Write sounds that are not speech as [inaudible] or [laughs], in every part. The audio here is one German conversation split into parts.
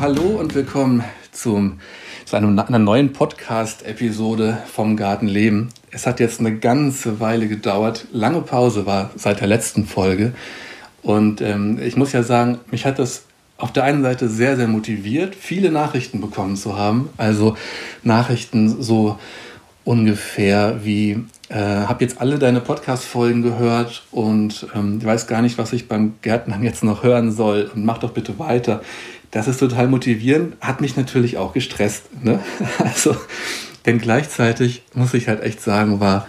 Hallo und willkommen zum, zu einem, einer neuen Podcast-Episode vom Gartenleben. Es hat jetzt eine ganze Weile gedauert. Lange Pause war seit der letzten Folge. Und ähm, ich muss ja sagen, mich hat das auf der einen Seite sehr, sehr motiviert, viele Nachrichten bekommen zu haben. Also Nachrichten so ungefähr wie, äh, habe jetzt alle deine Podcast-Folgen gehört und ähm, weiß gar nicht, was ich beim Gärtnern jetzt noch hören soll und mach doch bitte weiter. Das ist total motivierend, hat mich natürlich auch gestresst. Ne? [laughs] Also, denn gleichzeitig muss ich halt echt sagen, war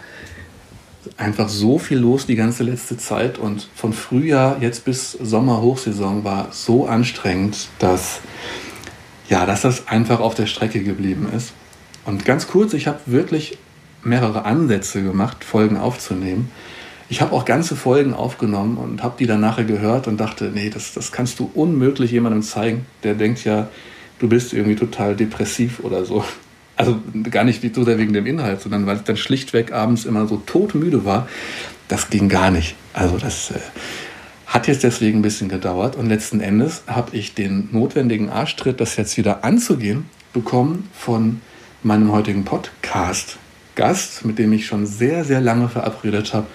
einfach so viel los die ganze letzte Zeit und von Frühjahr jetzt bis Sommer-Hochsaison war so anstrengend, dass, ja, dass das einfach auf der Strecke geblieben ist. Und ganz kurz, ich habe wirklich mehrere Ansätze gemacht, Folgen aufzunehmen. Ich habe auch ganze Folgen aufgenommen und habe die dann nachher gehört und dachte, nee, das, das kannst du unmöglich jemandem zeigen. Der denkt ja, du bist irgendwie total depressiv oder so. Also gar nicht so sehr wegen dem Inhalt, sondern weil ich dann schlichtweg abends immer so todmüde war. Das ging gar nicht. Also das äh, hat jetzt deswegen ein bisschen gedauert und letzten Endes habe ich den notwendigen Arschtritt, das jetzt wieder anzugehen, bekommen von meinem heutigen Podcast-Gast, mit dem ich schon sehr, sehr lange verabredet habe,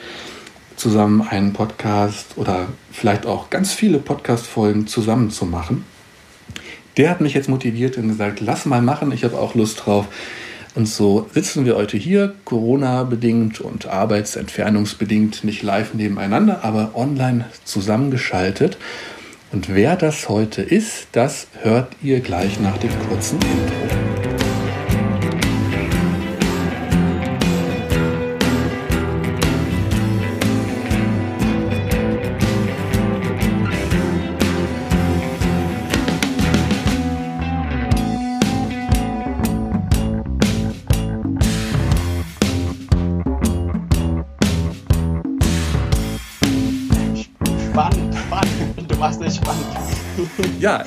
zusammen einen Podcast oder vielleicht auch ganz viele Podcast-Folgen zusammen zu machen der hat mich jetzt motiviert und gesagt, lass mal machen, ich habe auch Lust drauf. Und so sitzen wir heute hier, Corona-bedingt und arbeitsentfernungsbedingt nicht live nebeneinander, aber online zusammengeschaltet. Und wer das heute ist, das hört ihr gleich nach dem kurzen Intro.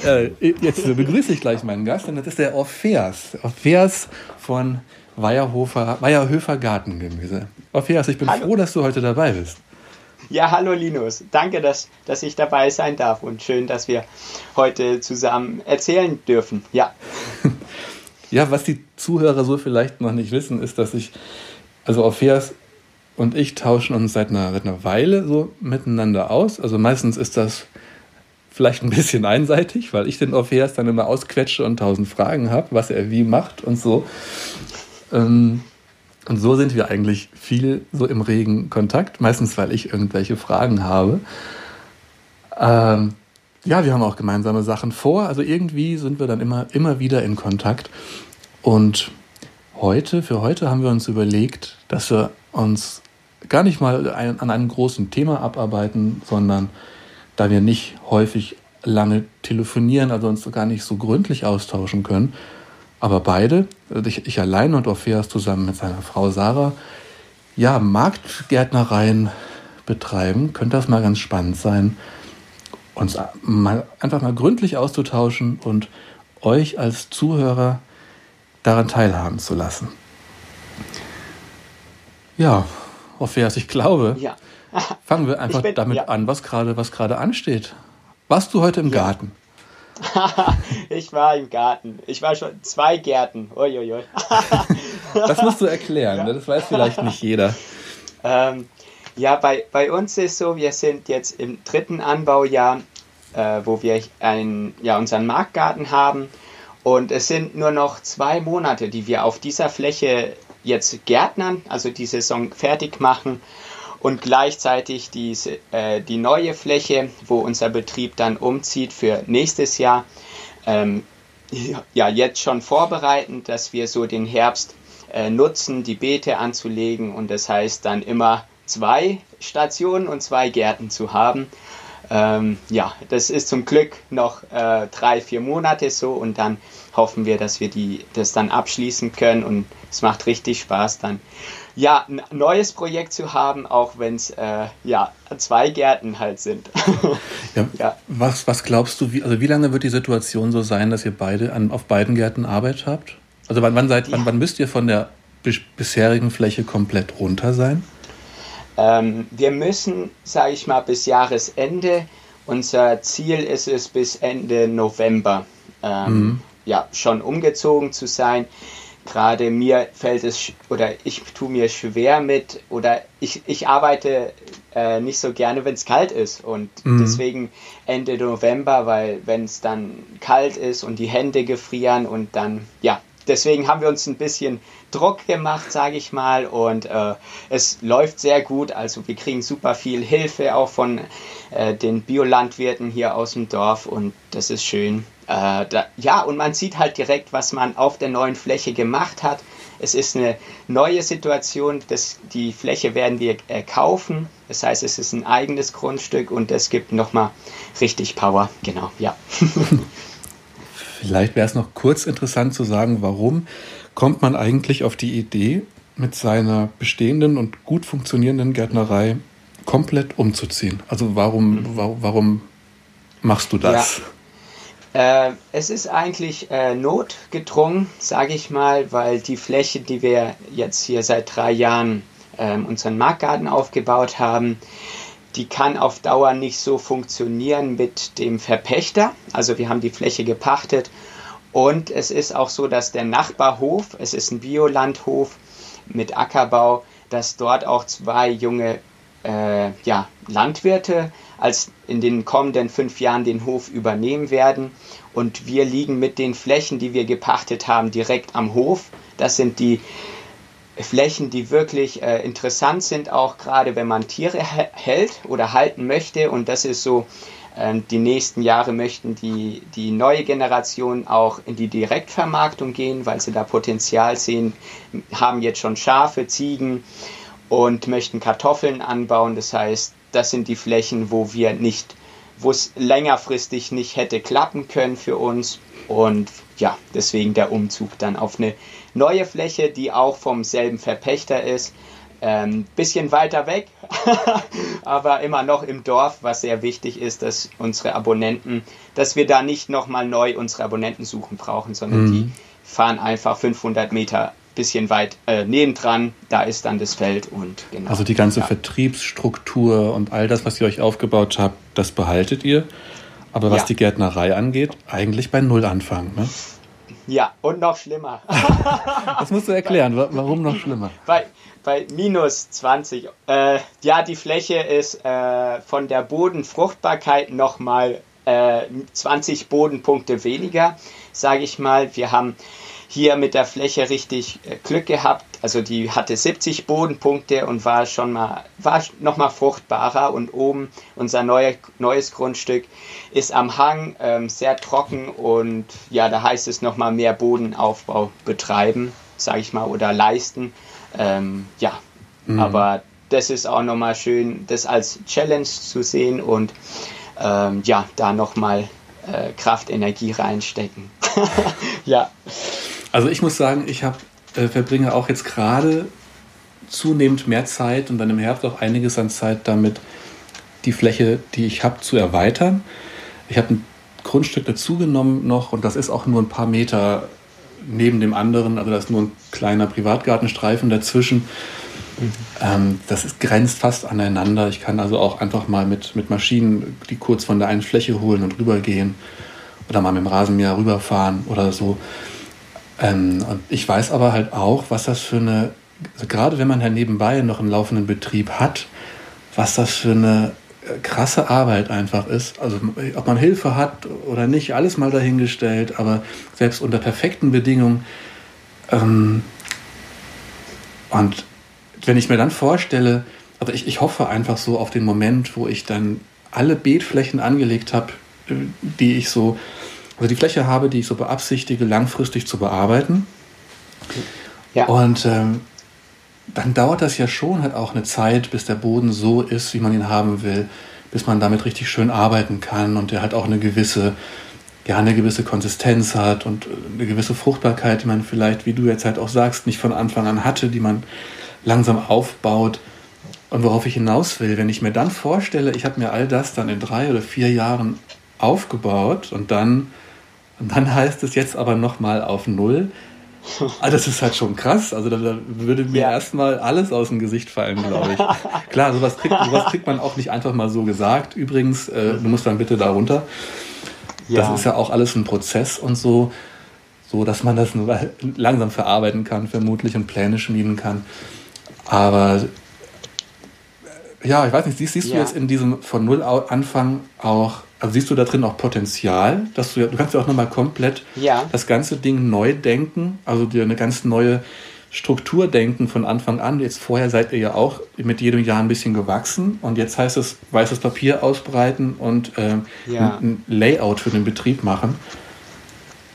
Äh, jetzt begrüße ich gleich meinen Gast und das ist der Orpheas. Orpheas von Weierhofer, Weierhöfer Gartengemüse. Orpheas, ich bin hallo. froh, dass du heute dabei bist. Ja, hallo Linus. Danke, dass, dass ich dabei sein darf und schön, dass wir heute zusammen erzählen dürfen. Ja. [laughs] ja, was die Zuhörer so vielleicht noch nicht wissen, ist, dass ich, also Orpheas und ich tauschen uns seit einer, seit einer Weile so miteinander aus. Also meistens ist das vielleicht ein bisschen einseitig, weil ich den Orpheus dann immer ausquetsche und tausend Fragen habe, was er wie macht und so. Ähm, und so sind wir eigentlich viel so im regen Kontakt, meistens weil ich irgendwelche Fragen habe. Ähm, ja, wir haben auch gemeinsame Sachen vor, also irgendwie sind wir dann immer, immer wieder in Kontakt. Und heute, für heute haben wir uns überlegt, dass wir uns gar nicht mal an einem großen Thema abarbeiten, sondern da wir nicht häufig lange telefonieren, also uns gar nicht so gründlich austauschen können. Aber beide, also ich, ich allein und Orpheus zusammen mit seiner Frau Sarah, ja, Marktgärtnereien betreiben, könnte das mal ganz spannend sein, uns mal einfach mal gründlich auszutauschen und euch als Zuhörer daran teilhaben zu lassen. Ja, Orpheus, ich glaube, ja. Fangen wir einfach bin, damit ja. an, was gerade was gerade ansteht. Warst du heute im ja. Garten? [laughs] ich war im Garten. Ich war schon zwei Gärten. Uiuiui. [laughs] das musst du erklären, ja. ne? das weiß vielleicht nicht jeder. [laughs] Ähm, ja, bei, bei uns ist so, wir sind jetzt im dritten Anbaujahr, äh, wo wir ein, ja, unseren Marktgarten haben. Und es sind nur noch zwei Monate, die wir auf dieser Fläche jetzt gärtnern, also die Saison fertig machen und gleichzeitig diese, äh, die neue Fläche, wo unser Betrieb dann umzieht für nächstes Jahr, ähm, ja, jetzt schon vorbereiten, dass wir so den Herbst äh, nutzen, die Beete anzulegen. Und das heißt dann immer zwei Stationen und zwei Gärten zu haben. Ähm, ja, das ist zum Glück noch äh, drei, vier Monate so. Und dann hoffen wir, dass wir die, das dann abschließen können. Und es macht richtig Spaß dann ja, ein neues Projekt zu haben, auch wenn es äh, ja, zwei Gärten halt sind. [laughs] ja, ja, Was, was glaubst du, wie, also wie lange wird die Situation so sein, dass ihr beide an, auf beiden Gärten Arbeit habt? Also wann, wann, seid, ja. wann, wann müsst ihr von der bisherigen Fläche komplett runter sein? Ähm, wir müssen, sage ich mal, bis Jahresende. Unser Ziel ist es bis Ende November. ähm, mhm. ja, schon umgezogen zu sein. Gerade mir fällt es oder ich tue mir schwer mit oder ich, ich arbeite äh, nicht so gerne, wenn es kalt ist und mhm. deswegen Ende November, weil wenn es dann kalt ist und die Hände gefrieren und dann ja deswegen haben wir uns ein bisschen Druck gemacht, sage ich mal, und äh, es läuft sehr gut. Also wir kriegen super viel Hilfe auch von äh, den Biolandwirten hier aus dem Dorf und das ist schön. Äh, da, ja, und man sieht halt direkt, was man auf der neuen Fläche gemacht hat. Es ist eine neue Situation. Das, die Fläche werden wir äh, kaufen. Das heißt, es ist ein eigenes Grundstück und es gibt nochmal richtig Power. Genau, ja. [laughs] Vielleicht wäre es noch kurz interessant zu sagen, warum kommt man eigentlich auf die Idee, mit seiner bestehenden und gut funktionierenden Gärtnerei komplett umzuziehen? Also warum, mhm. warum, warum machst du das? Ja. Äh, es ist eigentlich äh, notgedrungen, sage ich mal, weil die Fläche, die wir jetzt hier seit drei Jahren äh, unseren Marktgarten aufgebaut haben, die kann auf Dauer nicht so funktionieren mit dem Verpächter. Also wir haben die Fläche gepachtet und es ist auch so, dass der Nachbarhof, es ist ein Biolandhof mit Ackerbau, dass dort auch zwei junge äh, ja, Landwirte als in den kommenden fünf Jahren den Hof übernehmen werden. Und wir liegen mit den Flächen, die wir gepachtet haben, direkt am Hof. Das sind die Flächen, die wirklich äh, interessant sind, auch gerade wenn man Tiere hält oder halten möchte. Und das ist so, äh, die nächsten Jahre möchten die, die neue Generation auch in die Direktvermarktung gehen, weil sie da Potenzial sehen, haben jetzt schon Schafe, Ziegen und möchten Kartoffeln anbauen. Das heißt, das sind die Flächen, wo wir nicht, wo es längerfristig nicht hätte klappen können für uns. Und ja, deswegen der Umzug dann auf eine neue Fläche, die auch vom selben Verpächter ist. Ähm, bisschen weiter weg, [laughs] aber immer noch im Dorf, was sehr wichtig ist, dass unsere Abonnenten, dass wir da nicht nochmal neu unsere Abonnenten suchen brauchen, sondern mhm. die fahren einfach 500 Meter bisschen weit äh, nebendran, da ist dann das Feld und genau. Also die ganze ja. Vertriebsstruktur und all das, was ihr euch aufgebaut habt, das behaltet ihr. Aber was ja. die Gärtnerei angeht, eigentlich bei Null anfangen. Ne? Ja, und noch schlimmer. [laughs] das musst du erklären, warum noch schlimmer? Bei, bei minus 20. Äh, ja, die Fläche ist äh, von der Bodenfruchtbarkeit nochmal äh, 20 Bodenpunkte weniger, sage ich mal. Wir haben hier mit der Fläche richtig äh, Glück gehabt. Also die hatte 70 Bodenpunkte und war schon mal, war noch mal fruchtbarer. Und oben unser neue, neues Grundstück ist am Hang ähm, sehr trocken und ja, da heißt es noch mal mehr Bodenaufbau betreiben, sage ich mal, oder leisten. Ähm, ja, mhm. aber das ist auch noch mal schön, das als Challenge zu sehen und ähm, ja, da noch mal äh, Kraft, Energie reinstecken. [laughs] ja. Also ich muss sagen, ich hab, äh, verbringe auch jetzt gerade zunehmend mehr Zeit und dann im Herbst auch einiges an Zeit damit, die Fläche, die ich habe, zu erweitern. Ich habe ein Grundstück dazugenommen noch und das ist auch nur ein paar Meter neben dem anderen, also da ist nur ein kleiner Privatgartenstreifen dazwischen. Mhm. Ähm, das ist, grenzt fast aneinander. Ich kann also auch einfach mal mit, mit Maschinen die kurz von der einen Fläche holen und rübergehen oder mal mit dem Rasenmäher rüberfahren oder so. Ähm, und ich weiß aber halt auch, was das für eine, also gerade wenn man ja nebenbei noch einen laufenden Betrieb hat, was das für eine äh, krasse Arbeit einfach ist. Also ob man Hilfe hat oder nicht, alles mal dahingestellt, aber selbst unter perfekten Bedingungen. Ähm, und wenn ich mir dann vorstelle, also ich, ich hoffe einfach so auf den Moment, wo ich dann alle Beetflächen angelegt habe, äh, die ich so also die Fläche habe, die ich so beabsichtige, langfristig zu bearbeiten. Ja. Und ähm, dann dauert das ja schon halt auch eine Zeit, bis der Boden so ist, wie man ihn haben will, bis man damit richtig schön arbeiten kann und der halt auch eine gewisse, ja, eine gewisse Konsistenz hat und eine gewisse Fruchtbarkeit, die man vielleicht, wie du jetzt halt auch sagst, nicht von Anfang an hatte, die man langsam aufbaut. Und worauf ich hinaus will, wenn ich mir dann vorstelle, ich habe mir all das dann in drei oder vier Jahren aufgebaut und dann und dann heißt es jetzt aber nochmal auf Null. Also das ist halt schon krass. Also da, da würde mir ja. erstmal alles aus dem Gesicht fallen, glaube ich. [laughs] Klar, sowas kriegt, sowas kriegt man auch nicht einfach mal so gesagt. Übrigens, äh, du musst dann bitte da runter. ja. das ist ja auch alles ein Prozess und so, so dass man das nur [laughs] langsam verarbeiten kann, vermutlich und Pläne schmieden kann. Aber ja, ich weiß nicht, siehst, siehst ja. du jetzt in diesem von Null Anfang auch, also siehst du da drin auch Potenzial, dass du, du kannst ja auch nochmal komplett ja. das ganze Ding neu denken, also dir eine ganz neue Struktur denken von Anfang an. Jetzt vorher seid ihr ja auch mit jedem Jahr ein bisschen gewachsen und jetzt heißt es weißes Papier ausbreiten und äh, ja. ein Layout für den Betrieb machen.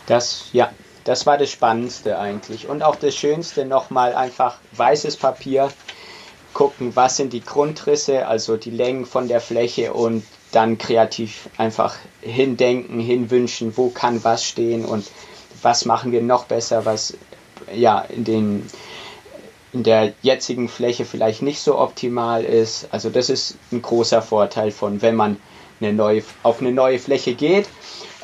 Das, ja, das war das Spannendste eigentlich. Und auch das Schönste nochmal einfach weißes Papier, gucken, was sind die Grundrisse, also die Längen von der Fläche und dann kreativ einfach hindenken, hinwünschen, wo kann was stehen und was machen wir noch besser, was ja in den in der jetzigen Fläche vielleicht nicht so optimal ist. Also das ist ein großer Vorteil von, wenn man eine neue, auf eine neue Fläche geht.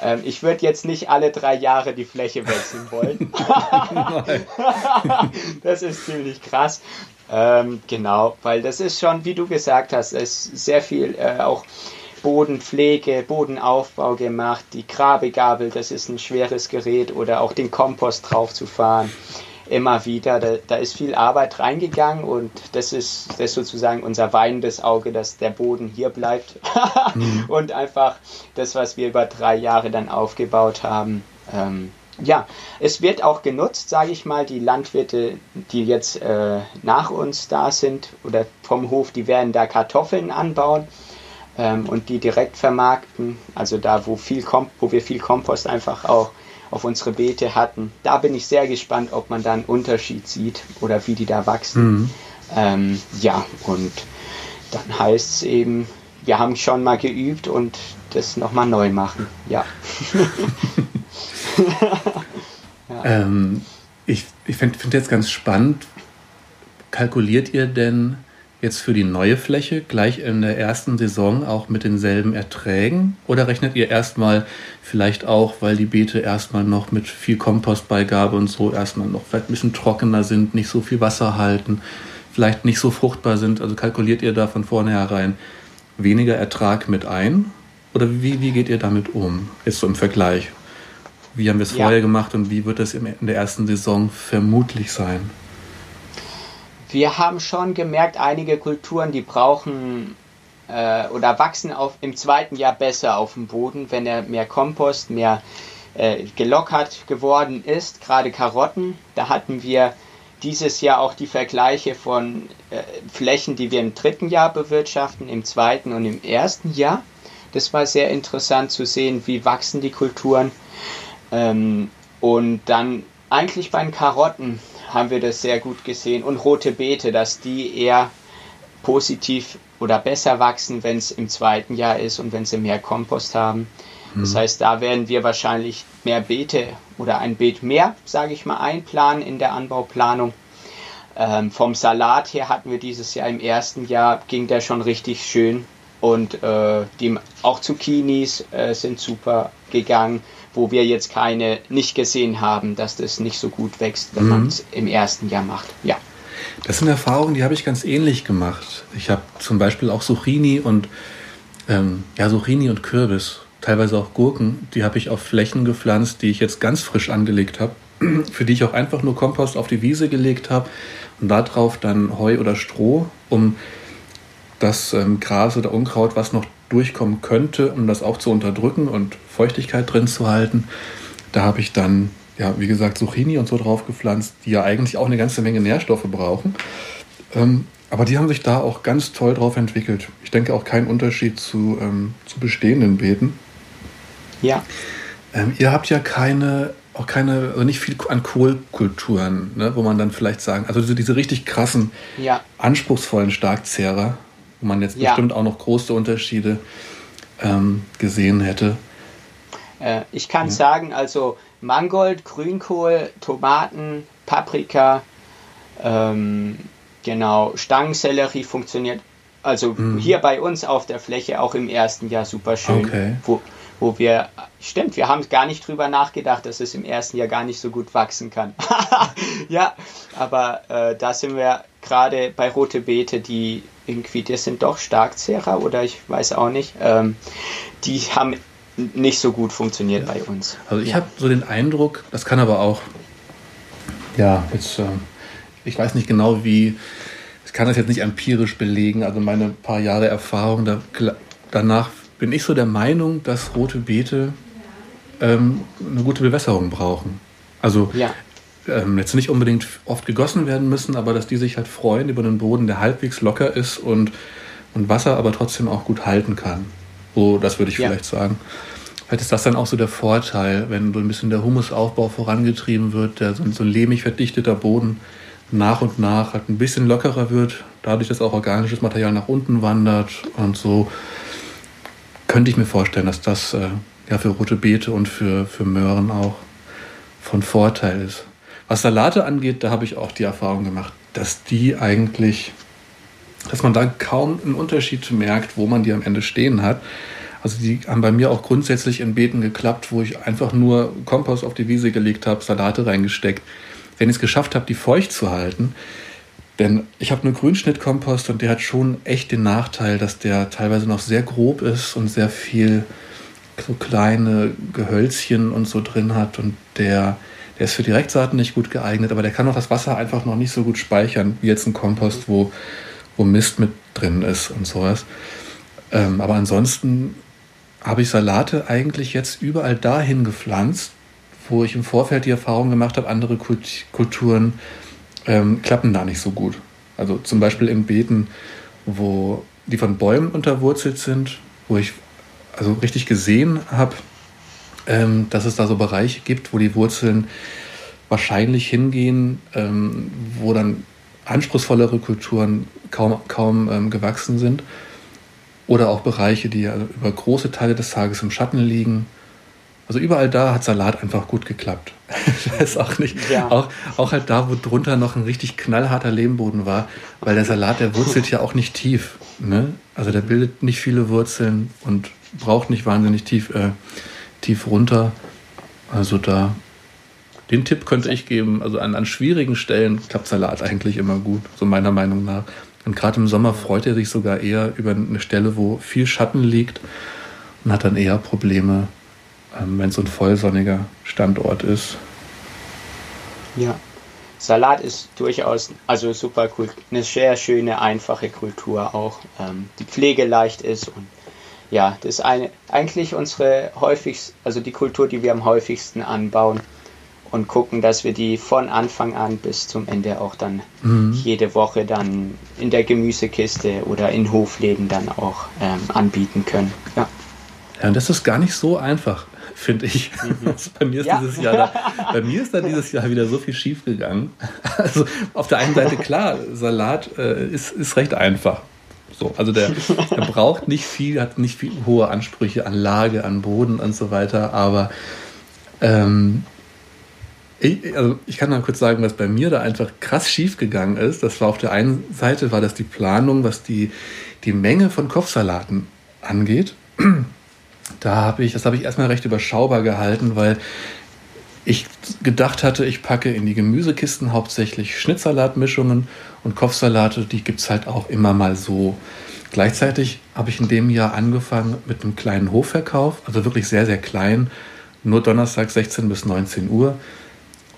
Ähm, ich würde jetzt nicht alle drei Jahre die Fläche wechseln wollen. [laughs] [laughs] das ist ziemlich krass. Ähm, genau, weil das ist schon, wie du gesagt hast, es ist sehr viel äh, auch Bodenpflege, Bodenaufbau gemacht, die Grabegabel, das ist ein schweres Gerät oder auch den Kompost draufzufahren. Immer wieder, da, da ist viel Arbeit reingegangen und das ist, das ist sozusagen unser weinendes Auge, dass der Boden hier bleibt [laughs] mhm. und einfach das, was wir über drei Jahre dann aufgebaut haben, ähm, ja, es wird auch genutzt, sage ich mal, die Landwirte, die jetzt äh, nach uns da sind oder vom Hof, die werden da Kartoffeln anbauen und die direkt vermarkten. Also da, wo, viel Kom wo wir viel Kompost einfach auch auf unsere Beete hatten. Da bin ich sehr gespannt, ob man da einen Unterschied sieht oder wie die da wachsen. Mhm. Ähm, ja, und dann heißt es eben, wir haben schon mal geübt und das nochmal neu machen. Ja. [laughs] [laughs] ja. Ähm, ich ich finde find jetzt ganz spannend, kalkuliert ihr denn jetzt für die neue Fläche gleich in der ersten Saison auch mit denselben Erträgen? Oder rechnet ihr erstmal vielleicht auch, weil die Beete erstmal noch mit viel Kompostbeigabe und so erstmal noch vielleicht ein bisschen trockener sind, nicht so viel Wasser halten, vielleicht nicht so fruchtbar sind? Also kalkuliert ihr da von vornherein weniger Ertrag mit ein? Oder wie, wie geht ihr damit um? Jetzt so im Vergleich. Wie haben wir es ja. vorher gemacht und wie wird es in der ersten Saison vermutlich sein? Wir haben schon gemerkt, einige Kulturen, die brauchen äh, oder wachsen auf, im zweiten Jahr besser auf dem Boden, wenn er mehr Kompost, mehr äh, gelockert geworden ist. Gerade Karotten, da hatten wir dieses Jahr auch die Vergleiche von äh, Flächen, die wir im dritten Jahr bewirtschaften, im zweiten und im ersten Jahr. Das war sehr interessant zu sehen, wie wachsen die Kulturen. Ähm, und dann eigentlich bei den Karotten haben wir das sehr gut gesehen und rote Beete, dass die eher positiv oder besser wachsen, wenn es im zweiten Jahr ist und wenn sie mehr Kompost haben. Mhm. Das heißt, da werden wir wahrscheinlich mehr Beete oder ein Beet mehr, sage ich mal, einplanen in der Anbauplanung. Ähm, vom Salat her hatten wir dieses Jahr im ersten Jahr, ging der schon richtig schön und äh, die, auch Zucchinis äh, sind super gegangen wo wir jetzt keine nicht gesehen haben, dass das nicht so gut wächst, wenn mhm. man es im ersten Jahr macht. Ja. Das sind Erfahrungen, die habe ich ganz ähnlich gemacht. Ich habe zum Beispiel auch Zucchini und ähm, ja Zucchini und Kürbis, teilweise auch Gurken, die habe ich auf Flächen gepflanzt, die ich jetzt ganz frisch angelegt habe, [clears throat] für die ich auch einfach nur Kompost auf die Wiese gelegt habe und darauf dann Heu oder Stroh, um das ähm, Gras oder Unkraut, was noch durchkommen könnte, um das auch zu unterdrücken und Feuchtigkeit drin zu halten. Da habe ich dann, ja, wie gesagt, Zucchini und so drauf gepflanzt, die ja eigentlich auch eine ganze Menge Nährstoffe brauchen. Ähm, aber die haben sich da auch ganz toll drauf entwickelt. Ich denke auch kein Unterschied zu, ähm, zu bestehenden Beeten. Ja. Ähm, ihr habt ja keine, auch keine, also nicht viel an Kohlkulturen, ne, wo man dann vielleicht sagen, also diese, diese richtig krassen, ja. anspruchsvollen Starkzehrer, wo man jetzt ja. bestimmt auch noch große Unterschiede ähm, gesehen hätte. Äh, ich kann ja. sagen, also Mangold, Grünkohl, Tomaten, Paprika, ähm, genau, Stangensellerie funktioniert also mhm. hier bei uns auf der Fläche auch im ersten Jahr super schön. Okay. Wo, wo wir, stimmt, wir haben gar nicht drüber nachgedacht, dass es im ersten Jahr gar nicht so gut wachsen kann. [laughs] ja, aber äh, da sind wir gerade bei Rote Beete, die irgendwie, das sind doch Starkzehrer oder ich weiß auch nicht, ähm, die haben nicht so gut funktioniert ja. bei uns. Also ich ja. habe so den Eindruck, das kann aber auch, ja, jetzt, äh, ich weiß nicht genau wie, ich kann das jetzt nicht empirisch belegen, also meine paar Jahre Erfahrung, da, danach bin ich so der Meinung, dass rote Beete ähm, eine gute Bewässerung brauchen. Also ja. Ähm, jetzt nicht unbedingt oft gegossen werden müssen, aber dass die sich halt freuen über einen Boden, der halbwegs locker ist und, und Wasser aber trotzdem auch gut halten kann. So, das würde ich ja. vielleicht sagen. Vielleicht ist das dann auch so der Vorteil, wenn so ein bisschen der Humusaufbau vorangetrieben wird, der so, so ein lehmig verdichteter Boden nach und nach halt ein bisschen lockerer wird, dadurch, dass auch organisches Material nach unten wandert und so könnte ich mir vorstellen, dass das äh, ja für rote Beete und für, für Möhren auch von Vorteil ist. Was Salate angeht, da habe ich auch die Erfahrung gemacht, dass die eigentlich, dass man da kaum einen Unterschied merkt, wo man die am Ende stehen hat. Also die haben bei mir auch grundsätzlich in Beeten geklappt, wo ich einfach nur Kompost auf die Wiese gelegt habe, Salate reingesteckt. Wenn ich es geschafft habe, die feucht zu halten, denn ich habe nur Grünschnittkompost und der hat schon echt den Nachteil, dass der teilweise noch sehr grob ist und sehr viel so kleine Gehölzchen und so drin hat und der, der ist für Direktsaaten nicht gut geeignet, aber der kann auch das Wasser einfach noch nicht so gut speichern, wie jetzt ein Kompost, wo, wo Mist mit drin ist und sowas. Ähm, aber ansonsten habe ich Salate eigentlich jetzt überall dahin gepflanzt, wo ich im Vorfeld die Erfahrung gemacht habe, andere Kulturen ähm, klappen da nicht so gut. Also zum Beispiel in Beeten, wo die von Bäumen unterwurzelt sind, wo ich also richtig gesehen habe, ähm, dass es da so Bereiche gibt, wo die Wurzeln wahrscheinlich hingehen, ähm, wo dann anspruchsvollere Kulturen kaum, kaum ähm, gewachsen sind. Oder auch Bereiche, die also über große Teile des Tages im Schatten liegen. Also überall da hat Salat einfach gut geklappt. [laughs] ich weiß auch nicht. Ja. Auch, auch halt da, wo drunter noch ein richtig knallharter Lehmboden war, weil der Salat, der wurzelt ja auch nicht tief. Ne? Also der bildet nicht viele Wurzeln und braucht nicht wahnsinnig tief, äh, tief runter. Also da, den Tipp könnte ich geben. Also an, an schwierigen Stellen klappt Salat eigentlich immer gut, so meiner Meinung nach. Und gerade im Sommer freut er sich sogar eher über eine Stelle, wo viel Schatten liegt und hat dann eher Probleme, ähm, wenn es so ein vollsonniger Standort ist. Ja, Salat ist durchaus also super cool, eine sehr schöne einfache Kultur auch, ähm, die pflegeleicht ist und ja, das ist eine, eigentlich unsere häufigste, also die Kultur, die wir am häufigsten anbauen und gucken, dass wir die von Anfang an bis zum Ende auch dann mhm. jede Woche dann in der Gemüsekiste oder in Hofläden dann auch ähm, anbieten können. Ja. ja, und das ist gar nicht so einfach, finde ich. Mhm. [laughs] Also bei, mir ist ja. dieses Jahr da, bei mir ist da dieses Jahr wieder so viel schief gegangen. [laughs] Also auf der einen Seite klar, Salat äh, ist, ist recht einfach. So, also der, der [laughs] braucht nicht viel, hat nicht viel hohe Ansprüche an Lage, an Boden und so weiter, aber ähm, ich, also ich kann mal kurz sagen, was bei mir da einfach krass schief gegangen ist. Das war auf der einen Seite war das die Planung, was die, die Menge von Kopfsalaten angeht. [clears throat] Da habe ich, das habe ich erstmal recht überschaubar gehalten, weil ich gedacht hatte, ich packe in die Gemüsekisten hauptsächlich Schnittsalatmischungen und Kopfsalate, die gibt es halt auch immer mal so. Gleichzeitig habe ich in dem Jahr angefangen mit einem kleinen Hofverkauf, also wirklich sehr, sehr klein, nur Donnerstag 16 bis 19 Uhr.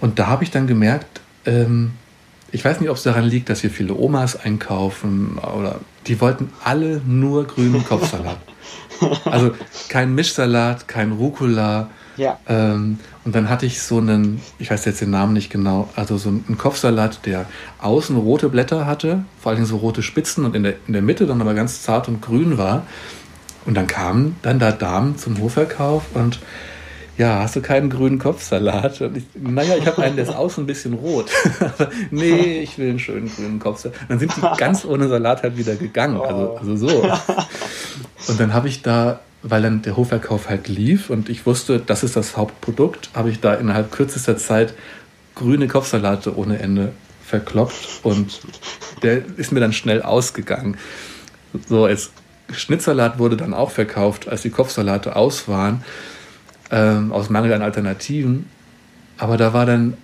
Und da habe ich dann gemerkt, ähm, ich weiß nicht, ob es daran liegt, dass hier viele Omas einkaufen oder die wollten alle nur grünen Kopfsalat. Also kein Mischsalat, kein Rucola, ja. Ähm, und dann hatte ich so einen, ich weiß jetzt den Namen nicht genau, also so einen Kopfsalat, der außen rote Blätter hatte, vor allem so rote Spitzen und in der, in der Mitte dann aber ganz zart und grün war. Und dann kamen dann da Damen zum Hofverkauf und ja, hast du keinen grünen Kopfsalat? Und ich, naja, ich habe einen, der ist außen ein bisschen rot. [laughs] nee, ich will einen schönen grünen Kopfsalat. dann sind die ganz ohne Salat halt wieder gegangen. Also, also so. [laughs] Und dann habe ich da weil dann der Hofverkauf halt lief und ich wusste, das ist das Hauptprodukt, habe ich da innerhalb kürzester Zeit grüne Kopfsalate ohne Ende verkloppt und der ist mir dann schnell ausgegangen. So, als Schnittsalat wurde dann auch verkauft, als die Kopfsalate aus waren, ähm, aus Mangel an Alternativen. Aber da war dann,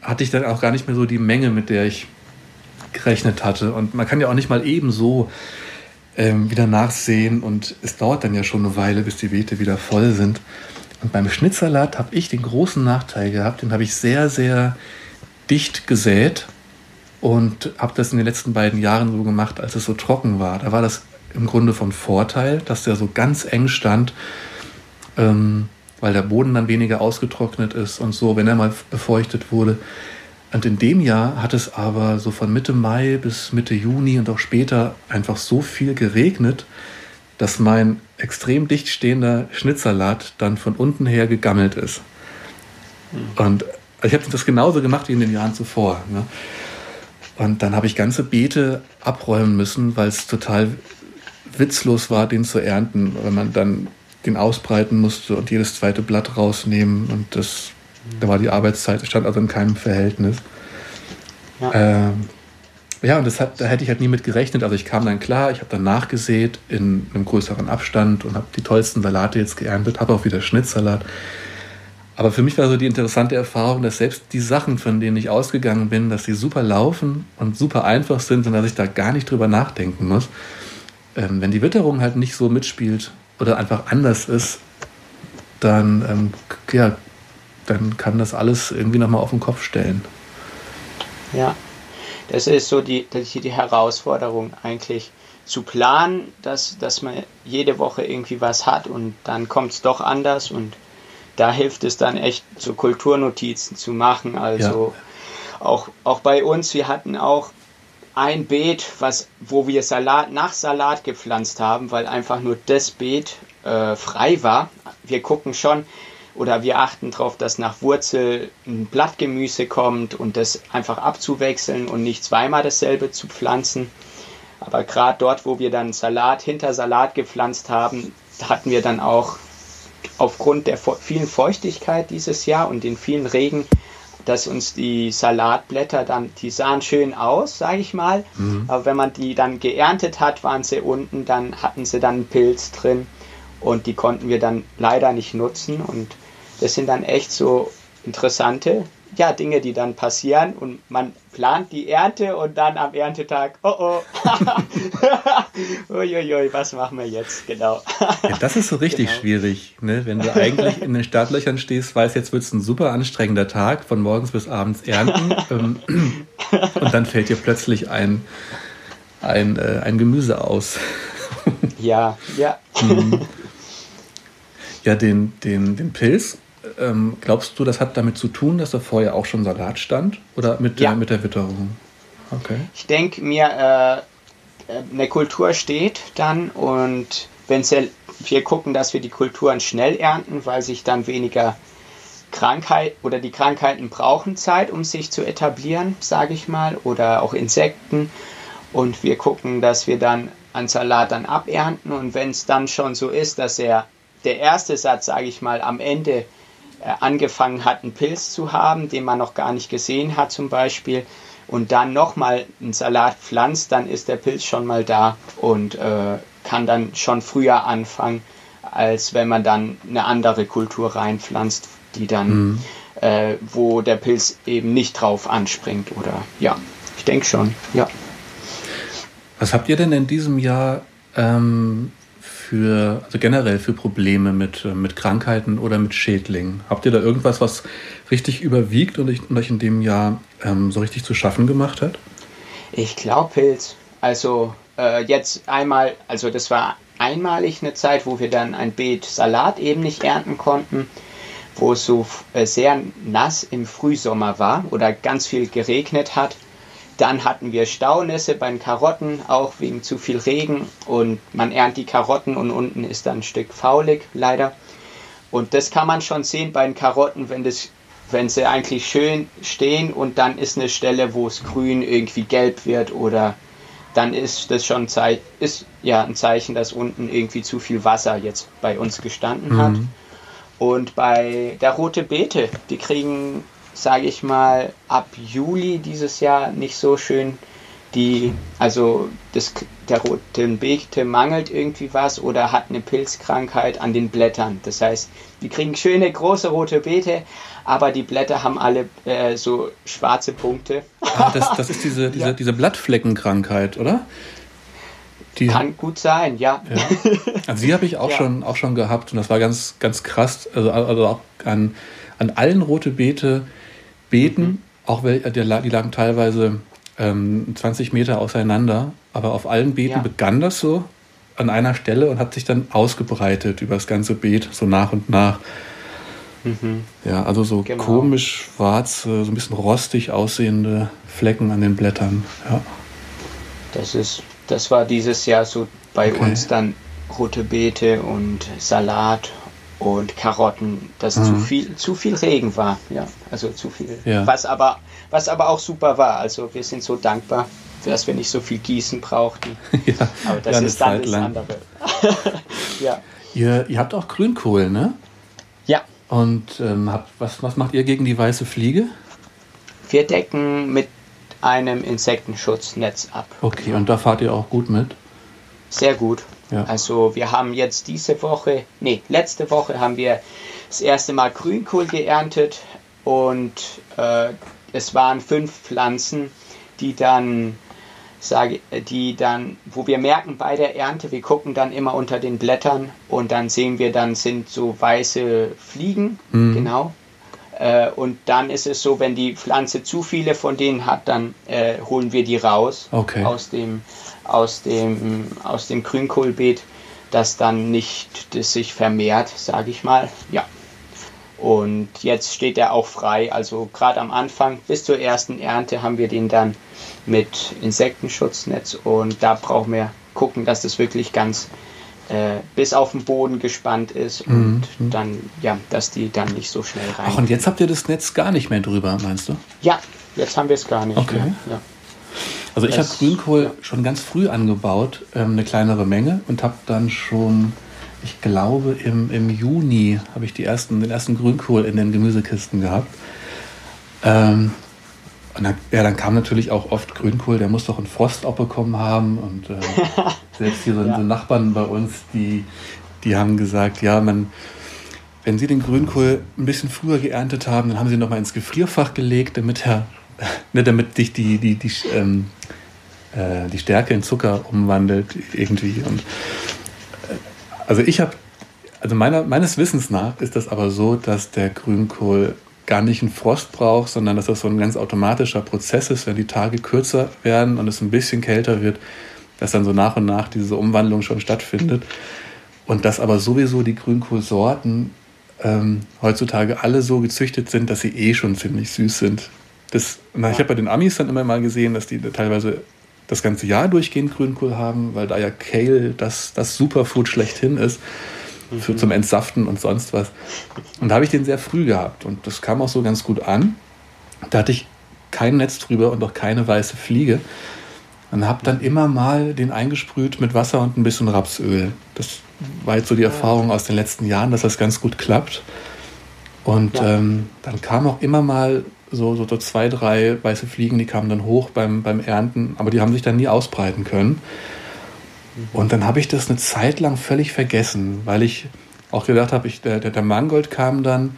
hatte ich dann auch gar nicht mehr so die Menge, mit der ich gerechnet hatte. Und man kann ja auch nicht mal eben so ähm, wieder nachsehen und es dauert dann ja schon eine Weile, bis die Beete wieder voll sind. Und beim Schnittsalat habe ich den großen Nachteil gehabt, den habe ich sehr, sehr dicht gesät und habe das in den letzten beiden Jahren so gemacht, als es so trocken war. Da war das im Grunde von Vorteil, dass der so ganz eng stand, ähm, weil der Boden dann weniger ausgetrocknet ist und so, wenn er mal befeuchtet wurde. Und in dem Jahr hat es aber so von Mitte Mai bis Mitte Juni und auch später einfach so viel geregnet, dass mein extrem dicht stehender Schnittsalat dann von unten her gegammelt ist. Mhm. Und ich habe das genauso gemacht wie in den Jahren zuvor. Ne? Und dann habe ich ganze Beete abräumen müssen, weil es total witzlos war, den zu ernten, wenn man dann den ausbreiten musste und jedes zweite Blatt rausnehmen. Und das, da war die Arbeitszeit, stand also in keinem Verhältnis. Ja, ähm, ja und das hat, da hätte ich halt nie mit gerechnet. Also ich kam dann klar, ich habe dann nachgesät in einem größeren Abstand und habe die tollsten Salate jetzt geerntet, habe auch wieder Schnittsalat. Aber für mich war so die interessante Erfahrung, dass selbst die Sachen, von denen ich ausgegangen bin, dass die super laufen und super einfach sind und dass ich da gar nicht drüber nachdenken muss. Ähm, wenn die Witterung halt nicht so mitspielt oder einfach anders ist, dann, ähm, ja, dann kann das alles irgendwie nochmal auf den Kopf stellen. Ja, das ist so die, die Herausforderung eigentlich zu planen, dass, dass man jede Woche irgendwie was hat und dann kommt es doch anders und da hilft es dann echt, so Kulturnotizen zu machen. Also ja. auch, auch bei uns, wir hatten auch ein Beet, was, wo wir Salat nach Salat gepflanzt haben, weil einfach nur das Beet äh, frei war. Wir gucken schon oder wir achten darauf, dass nach Wurzel ein Blattgemüse kommt und das einfach abzuwechseln und nicht zweimal dasselbe zu pflanzen. Aber gerade dort, wo wir dann Salat hinter Salat gepflanzt haben, hatten wir dann auch aufgrund der vielen Feuchtigkeit dieses Jahr und den vielen Regen, dass uns die Salatblätter dann, die sahen schön aus, sage ich mal, mhm. aber wenn man die dann geerntet hat, waren sie unten, dann hatten sie dann einen Pilz drin und die konnten wir dann leider nicht nutzen und das sind dann echt so interessante ja, Dinge, die dann passieren und man plant die Ernte und dann am Erntetag, oh oh, [laughs] uiuiui, was machen wir jetzt, genau. ja, das ist so richtig genau. schwierig, ne? wenn du eigentlich in den Startlöchern stehst, weißt, jetzt wird es ein super anstrengender Tag, von morgens bis abends ernten ähm, und dann fällt dir plötzlich ein, ein, äh, ein Gemüse aus. ja, ja. Mhm. Ja, den, den, den Pilz ähm, glaubst du, das hat damit zu tun, dass da vorher auch schon Salat stand? Oder mit, ja. der, mit der Witterung? Okay. Ich denke mir, äh, eine Kultur steht dann und wenn wir gucken, dass wir die Kulturen schnell ernten, weil sich dann weniger Krankheit oder die Krankheiten brauchen Zeit, um sich zu etablieren, sage ich mal, oder auch Insekten. Und wir gucken, dass wir dann an Salat dann abernten und wenn es dann schon so ist, dass er der erste Satz, sage ich mal, am Ende äh, angefangen hat, einen Pilz zu haben, den man noch gar nicht gesehen hat zum Beispiel, und dann nochmal einen Salat pflanzt, dann ist der Pilz schon mal da und äh, kann dann schon früher anfangen, als wenn man dann eine andere Kultur reinpflanzt, die dann, mhm. äh, wo der Pilz eben nicht drauf anspringt oder ja, ich denke schon, ja. Was habt ihr denn in diesem Jahr ähm, für, also generell für Probleme mit, äh, mit Krankheiten oder mit Schädlingen? Habt ihr da irgendwas, was richtig überwiegt und euch in dem Jahr ähm, so richtig zu schaffen gemacht hat? Ich glaube Pilz. Also äh, jetzt einmal, also das war einmalig eine Zeit, wo wir dann ein Beet Salat eben nicht ernten konnten, wo es so äh, sehr nass im Frühsommer war oder ganz viel geregnet hat. Dann hatten wir Staunässe bei den Karotten, auch wegen zu viel Regen. Und man erntet die Karotten und unten ist dann ein Stück faulig, leider. Und das kann man schon sehen bei den Karotten, wenn, das, wenn sie eigentlich schön stehen und dann ist eine Stelle, wo es grün irgendwie gelb wird oder dann ist das schon Zei ist, ja, ein Zeichen, dass unten irgendwie zu viel Wasser jetzt bei uns gestanden hat. Mhm. Und bei der rote Beete, die kriegen sage ich mal, ab Juli dieses Jahr nicht so schön. Die, also das, der roten Beete mangelt irgendwie was oder hat eine Pilzkrankheit an den Blättern. Das heißt, die kriegen schöne große rote Beete, aber die Blätter haben alle äh, so schwarze Punkte. Ah, das, das ist diese, [laughs] diese, ja. diese Blattfleckenkrankheit, oder? Die, Kann gut sein, ja. ja. Also die habe ich auch, ja. schon, auch schon gehabt und das war ganz, ganz krass. Also, also auch an, an allen rote Beete Beeten, mhm. auch weil die, die lagen teilweise ähm, 20 Meter auseinander, aber auf allen Beeten ja. begann das so an einer Stelle und hat sich dann ausgebreitet über das ganze Beet, so nach und nach. Mhm. Ja, also so genau. komisch schwarze, so ein bisschen rostig aussehende Flecken an den Blättern. Ja. Das ist, das war dieses Jahr so bei okay. uns dann rote Beete und Salat und Karotten, dass mhm. zu viel zu viel Regen war, ja, also zu viel. Ja. Was aber was aber auch super war. Also wir sind so dankbar, dass wir nicht so viel Gießen brauchten. [laughs] ja, aber das ja, ist dann das andere. [laughs] ja. Ihr, ihr habt auch Grünkohl, ne? Ja. Und ähm, habt, was, was macht ihr gegen die weiße Fliege? Wir decken mit einem Insektenschutznetz ab. Okay, und da fahrt ihr auch gut mit? Sehr gut. Ja. Also wir haben jetzt diese Woche, nee, letzte Woche haben wir das erste Mal Grünkohl geerntet und äh, es waren fünf Pflanzen, die dann sage, die dann, wo wir merken bei der Ernte, wir gucken dann immer unter den Blättern und dann sehen wir, dann sind so weiße Fliegen, mhm. genau. Äh, und dann ist es so, wenn die Pflanze zu viele von denen hat, dann äh, holen wir die raus okay. aus dem, aus dem, aus dem Grünkohlbeet, das dann nicht das sich vermehrt, sage ich mal. Ja. Und jetzt steht er auch frei. Also gerade am Anfang bis zur ersten Ernte haben wir den dann mit Insektenschutznetz und da brauchen wir gucken, dass das wirklich ganz äh, bis auf den Boden gespannt ist und mhm. dann, ja, dass die dann nicht so schnell rein. Ach, und jetzt habt ihr das Netz gar nicht mehr drüber, meinst du? Ja, jetzt haben wir es gar nicht okay. mehr. Ja. Also ich habe Grünkohl ja. schon ganz früh angebaut, ähm, eine kleinere Menge und habe dann schon, ich glaube im, im Juni habe ich die ersten, den ersten Grünkohl in den Gemüsekisten gehabt. Ähm, und dann, ja, dann kam natürlich auch oft Grünkohl, der muss doch einen Frost abbekommen haben. Und äh, [laughs] selbst hier so, ja. so, Nachbarn bei uns, die, die haben gesagt, ja, man, wenn sie den Grünkohl ein bisschen früher geerntet haben, dann haben sie ihn nochmal ins Gefrierfach gelegt, damit er, ne, damit sich die, die, die, ähm, äh, die Stärke in Zucker umwandelt irgendwie. Und äh, also ich habe, also meiner, meines Wissens nach ist das aber so, dass der Grünkohl gar nicht einen Frost braucht, sondern dass das so ein ganz automatischer Prozess ist, wenn die Tage kürzer werden und es ein bisschen kälter wird, dass dann so nach und nach diese Umwandlung schon stattfindet. Und dass aber sowieso die Grünkohlsorten ähm, heutzutage alle so gezüchtet sind, dass sie eh schon ziemlich süß sind. Das, na, ich habe bei den Amis dann immer mal gesehen, dass die teilweise das ganze Jahr durchgehend Grünkohl haben, weil da ja Kale das, das Superfood schlechthin ist für, zum Entsaften und sonst was. Und da habe ich den sehr früh gehabt und das kam auch so ganz gut an. Da hatte ich kein Netz drüber und auch keine weiße Fliege. Und habe dann immer mal den eingesprüht mit Wasser und ein bisschen Rapsöl. Das war jetzt so die Erfahrung aus den letzten Jahren, dass das ganz gut klappt. Und ja. ähm, dann kam auch immer mal so, so, so, zwei, drei weiße Fliegen, die kamen dann hoch beim, beim Ernten, aber die haben sich dann nie ausbreiten können. Und dann habe ich das eine Zeit lang völlig vergessen, weil ich auch gedacht habe, der, der, der Mangold kam dann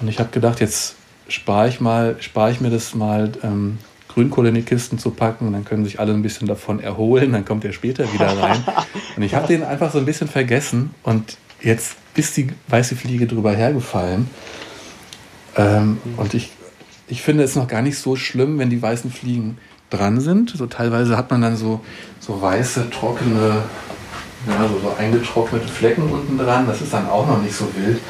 und ich habe gedacht, jetzt spare ich mal, ich mir das mal, ähm, Grünkohl in die Kisten zu packen und dann können sich alle ein bisschen davon erholen, dann kommt er später wieder rein. und ich habe den einfach so ein bisschen vergessen und jetzt ist die weiße Fliege drüber hergefallen. Ähm, und ich, ich finde es noch gar nicht so schlimm, wenn die weißen Fliegen dran sind. So teilweise hat man dann so, so weiße, trockene, ja, so, so eingetrocknete Flecken unten dran. Das ist dann auch noch nicht so wild.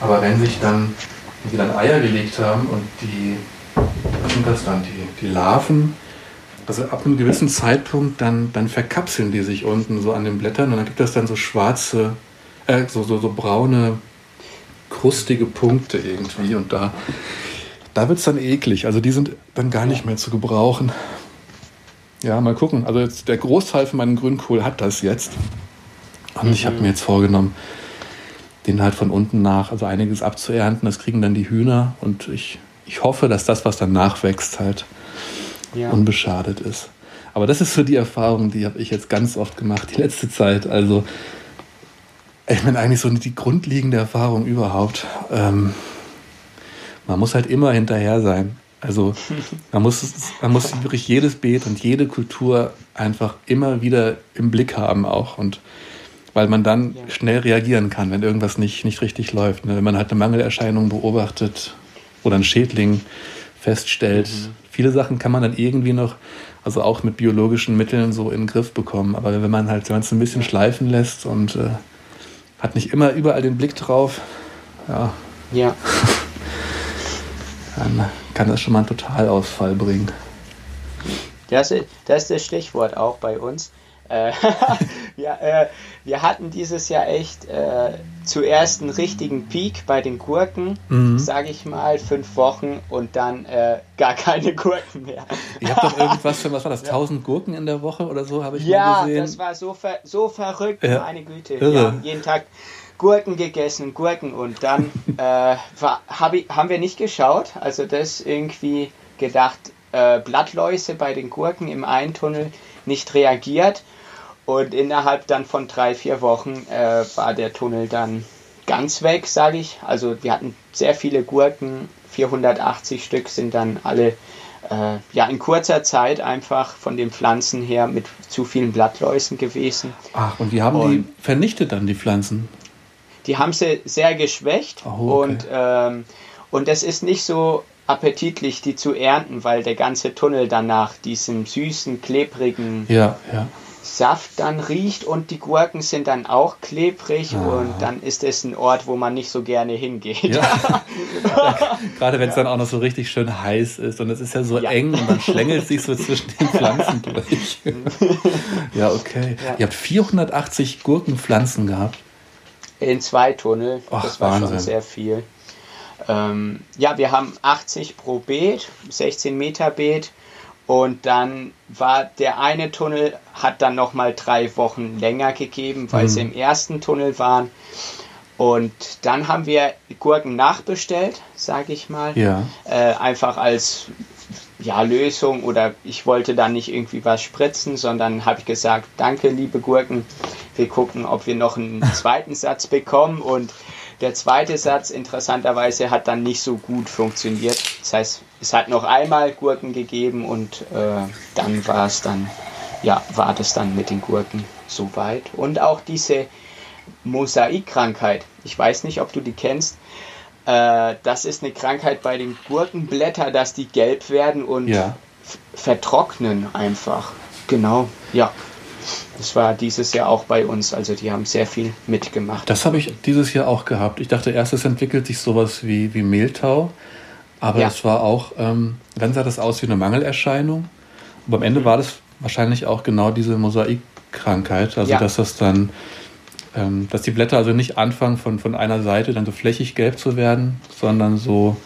Aber wenn sich dann, wenn die dann Eier gelegt haben und die, was sind das dann, die, die Larven, also ab einem gewissen Zeitpunkt, dann, dann verkapseln die sich unten so an den Blättern und dann gibt es dann so schwarze, äh, so, so, so braune, krustige Punkte irgendwie und da da wird es dann eklig. Also die sind dann gar nicht mehr zu gebrauchen. Ja, mal gucken. Also jetzt der Großteil von meinem Grünkohl hat das jetzt. Und ich habe mhm. mir jetzt vorgenommen, den halt von unten nach, also einiges abzuernten. Das kriegen dann die Hühner. Und ich, ich hoffe, dass das, was dann nachwächst, halt ja. unbeschadet ist. Aber das ist so die Erfahrung, die habe ich jetzt ganz oft gemacht, die letzte Zeit. Also, ich meine, eigentlich so die grundlegende Erfahrung überhaupt. Ähm, man muss halt immer hinterher sein. Also man muss, man muss wirklich jedes Beet und jede Kultur einfach immer wieder im Blick haben auch. Und weil man dann ja. schnell reagieren kann, wenn irgendwas nicht, nicht richtig läuft. Ne? Wenn man halt eine Mangelerscheinung beobachtet oder einen Schädling feststellt. Mhm. Viele Sachen kann man dann irgendwie noch, also auch mit biologischen Mitteln so in den Griff bekommen. Aber wenn man halt, es ein bisschen schleifen lässt und äh, hat nicht immer überall den Blick drauf, ja. Ja. [laughs] dann kann das schon mal einen Totalausfall bringen. Das ist, das ist das Stichwort auch bei uns. Äh, [laughs] ja, äh, wir hatten dieses Jahr echt äh, zuerst einen richtigen Peak bei den Gurken, mhm. sage ich mal, fünf Wochen und dann äh, gar keine Gurken mehr. Ihr habt doch irgendwas für, [laughs] was war das, ja. 1000 Gurken in der Woche oder so, habe ich ja, mal gesehen. Ja, das war so, ver so verrückt, ja. meine Güte. Irre. Wir haben jeden Tag Gurken gegessen, Gurken und dann [laughs] äh, war, hab ich, haben wir nicht geschaut, also das irgendwie gedacht, äh, Blattläuse bei den Gurken im Eintunnel nicht reagiert und innerhalb dann von drei, vier Wochen äh, war der Tunnel dann ganz weg, sage ich. Also wir hatten sehr viele Gurken, 480 Stück sind dann alle äh, ja in kurzer Zeit einfach von den Pflanzen her mit zu vielen Blattläusen gewesen. Ach, und wie haben und die vernichtet dann die Pflanzen? Die haben sie sehr geschwächt oh, okay. und, ähm, und es ist nicht so appetitlich, die zu ernten, weil der ganze Tunnel dann nach diesem süßen, klebrigen ja, ja. Saft dann riecht und die Gurken sind dann auch klebrig ah. und dann ist es ein Ort, wo man nicht so gerne hingeht. Ja, [laughs] gerade wenn es dann auch noch so richtig schön heiß ist und es ist ja so eng und man schlängelt sich so zwischen den Pflanzen durch. [laughs] ja, okay. Ihr habt 480 Gurkenpflanzen gehabt. In zwei Tunnel. Och, das war Wahnsinn. schon sehr viel. Ähm, ja, wir haben 80 pro Beet, 16 Meter Beet und dann war der eine Tunnel, hat dann nochmal drei Wochen länger gegeben, weil mhm. sie im ersten Tunnel waren. Und dann haben wir Gurken nachbestellt, sage ich mal. Ja. Äh, einfach als ja, Lösung oder ich wollte dann nicht irgendwie was spritzen, sondern habe ich gesagt, danke liebe Gurken, wir gucken, ob wir noch einen [laughs] zweiten Satz bekommen und der zweite Satz interessanterweise hat dann nicht so gut funktioniert. Das heißt, es hat noch einmal Gurken gegeben und äh, dann war es dann, ja, war das dann mit den Gurken soweit. Und auch diese Mosaikkrankheit, ich weiß nicht, ob du die kennst, äh, das ist eine Krankheit bei den Gurkenblättern, dass die gelb werden und ja. vertrocknen einfach. Genau, ja. Das war dieses Jahr auch bei uns, also die haben sehr viel mitgemacht. Das habe ich dieses Jahr auch gehabt. Ich dachte erst, es entwickelt sich sowas wie, wie Mehltau, aber ja. es war auch, ähm, dann sah das aus wie eine Mangelerscheinung, aber am Ende mhm. war das wahrscheinlich auch genau diese Mosaikkrankheit, also ja. dass das dann, ähm, dass die Blätter also nicht anfangen von, von einer Seite dann so flächig gelb zu werden, sondern so,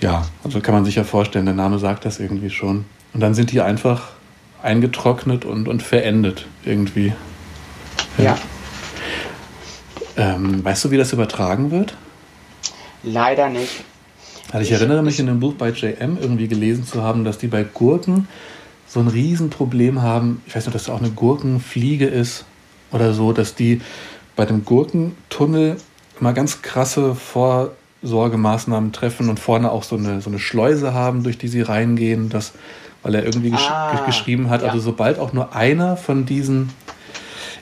ja, also kann man sich ja vorstellen, der Name sagt das irgendwie schon. Und dann sind die einfach eingetrocknet und, und verendet irgendwie. Ja. ja. Ähm, weißt du, wie das übertragen wird? Leider nicht. Also ich, ich erinnere mich in dem Buch bei JM irgendwie gelesen zu haben, dass die bei Gurken so ein Riesenproblem haben. Ich weiß nicht, ob das auch eine Gurkenfliege ist oder so, dass die bei dem Gurkentunnel immer ganz krasse Vorsorgemaßnahmen treffen und vorne auch so eine, so eine Schleuse haben, durch die sie reingehen, dass weil er irgendwie gesch ah, geschrieben hat, ja. also sobald auch nur einer von diesen,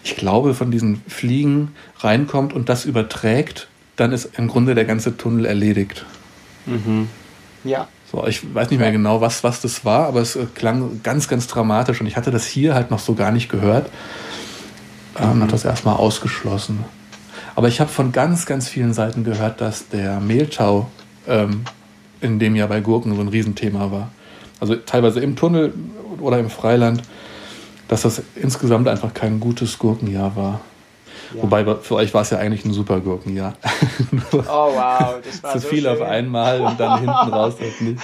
ich glaube, von diesen Fliegen reinkommt und das überträgt, dann ist im Grunde der ganze Tunnel erledigt. Mhm. Ja. So, ich weiß nicht mehr genau, was, was das war, aber es klang ganz, ganz dramatisch und ich hatte das hier halt noch so gar nicht gehört. Ähm. Hat das erstmal ausgeschlossen. Aber ich habe von ganz, ganz vielen Seiten gehört, dass der Mehltau ähm, in dem Jahr bei Gurken so ein Riesenthema war also teilweise im Tunnel oder im Freiland, dass das insgesamt einfach kein gutes Gurkenjahr war. Ja. Wobei für euch war es ja eigentlich ein super Gurkenjahr. oh wow, [laughs] das war Zu so viel schön. auf einmal und dann hinten raus [laughs] halt nicht.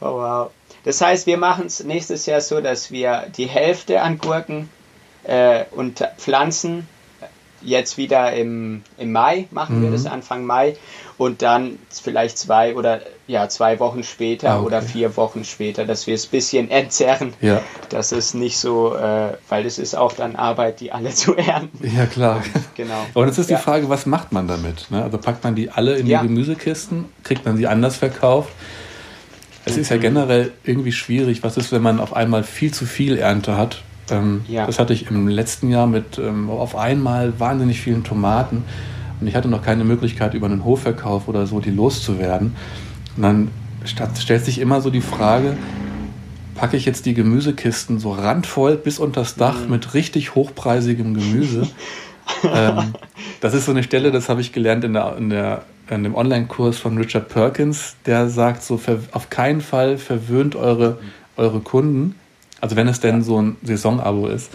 Oh wow. Das heißt, wir machen es nächstes Jahr so, dass wir die Hälfte an Gurken äh, und Pflanzen jetzt wieder im, im Mai machen mhm. wir das Anfang Mai und dann vielleicht zwei oder ja zwei Wochen später ah, okay. oder vier Wochen später, dass wir es ein bisschen entzerren. Ja. Das ist nicht so, äh, weil es ist auch dann Arbeit, die alle [laughs] zu ernten. Ja klar. genau. Aber jetzt ist ja. die Frage, was macht man damit? Ne? Also packt man die alle in ja. die Gemüsekisten, kriegt man sie anders verkauft? Es ist ja generell irgendwie schwierig, was ist, wenn man auf einmal viel zu viel Ernte hat. Ähm, ja. Das hatte ich im letzten Jahr mit ähm, auf einmal wahnsinnig vielen Tomaten und ich hatte noch keine Möglichkeit, über einen Hofverkauf oder so die loszuwerden. Und dann stellt sich immer so die Frage, packe ich jetzt die Gemüsekisten so randvoll bis unters Dach mhm. mit richtig hochpreisigem Gemüse. ähm, das ist so eine Stelle, das habe ich gelernt in, der, in, der, in dem Online-Kurs von Richard Perkins, der sagt so, auf keinen Fall verwöhnt eure, eure Kunden, also wenn es denn so ein Saisonabo ist.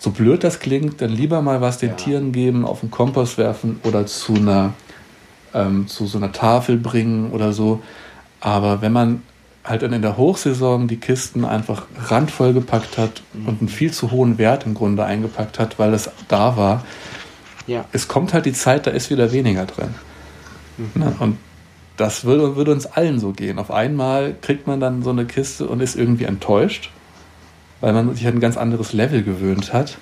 So blöd das klingt, dann lieber mal was den ja. Tieren geben, auf den Kompost werfen oder zu einer, ähm, zu so einer Tafel bringen oder so. Aber wenn man halt dann in der Hochsaison die Kisten einfach randvoll gepackt hat mhm. und einen viel zu hohen Wert im Grunde eingepackt hat, weil es da war, ja. es kommt halt die Zeit, da ist wieder weniger drin. Mhm. Ne? Und das würde, würde uns allen so gehen. Auf einmal kriegt man dann so eine Kiste und ist irgendwie enttäuscht, weil man sich an ein ganz anderes Level gewöhnt hat.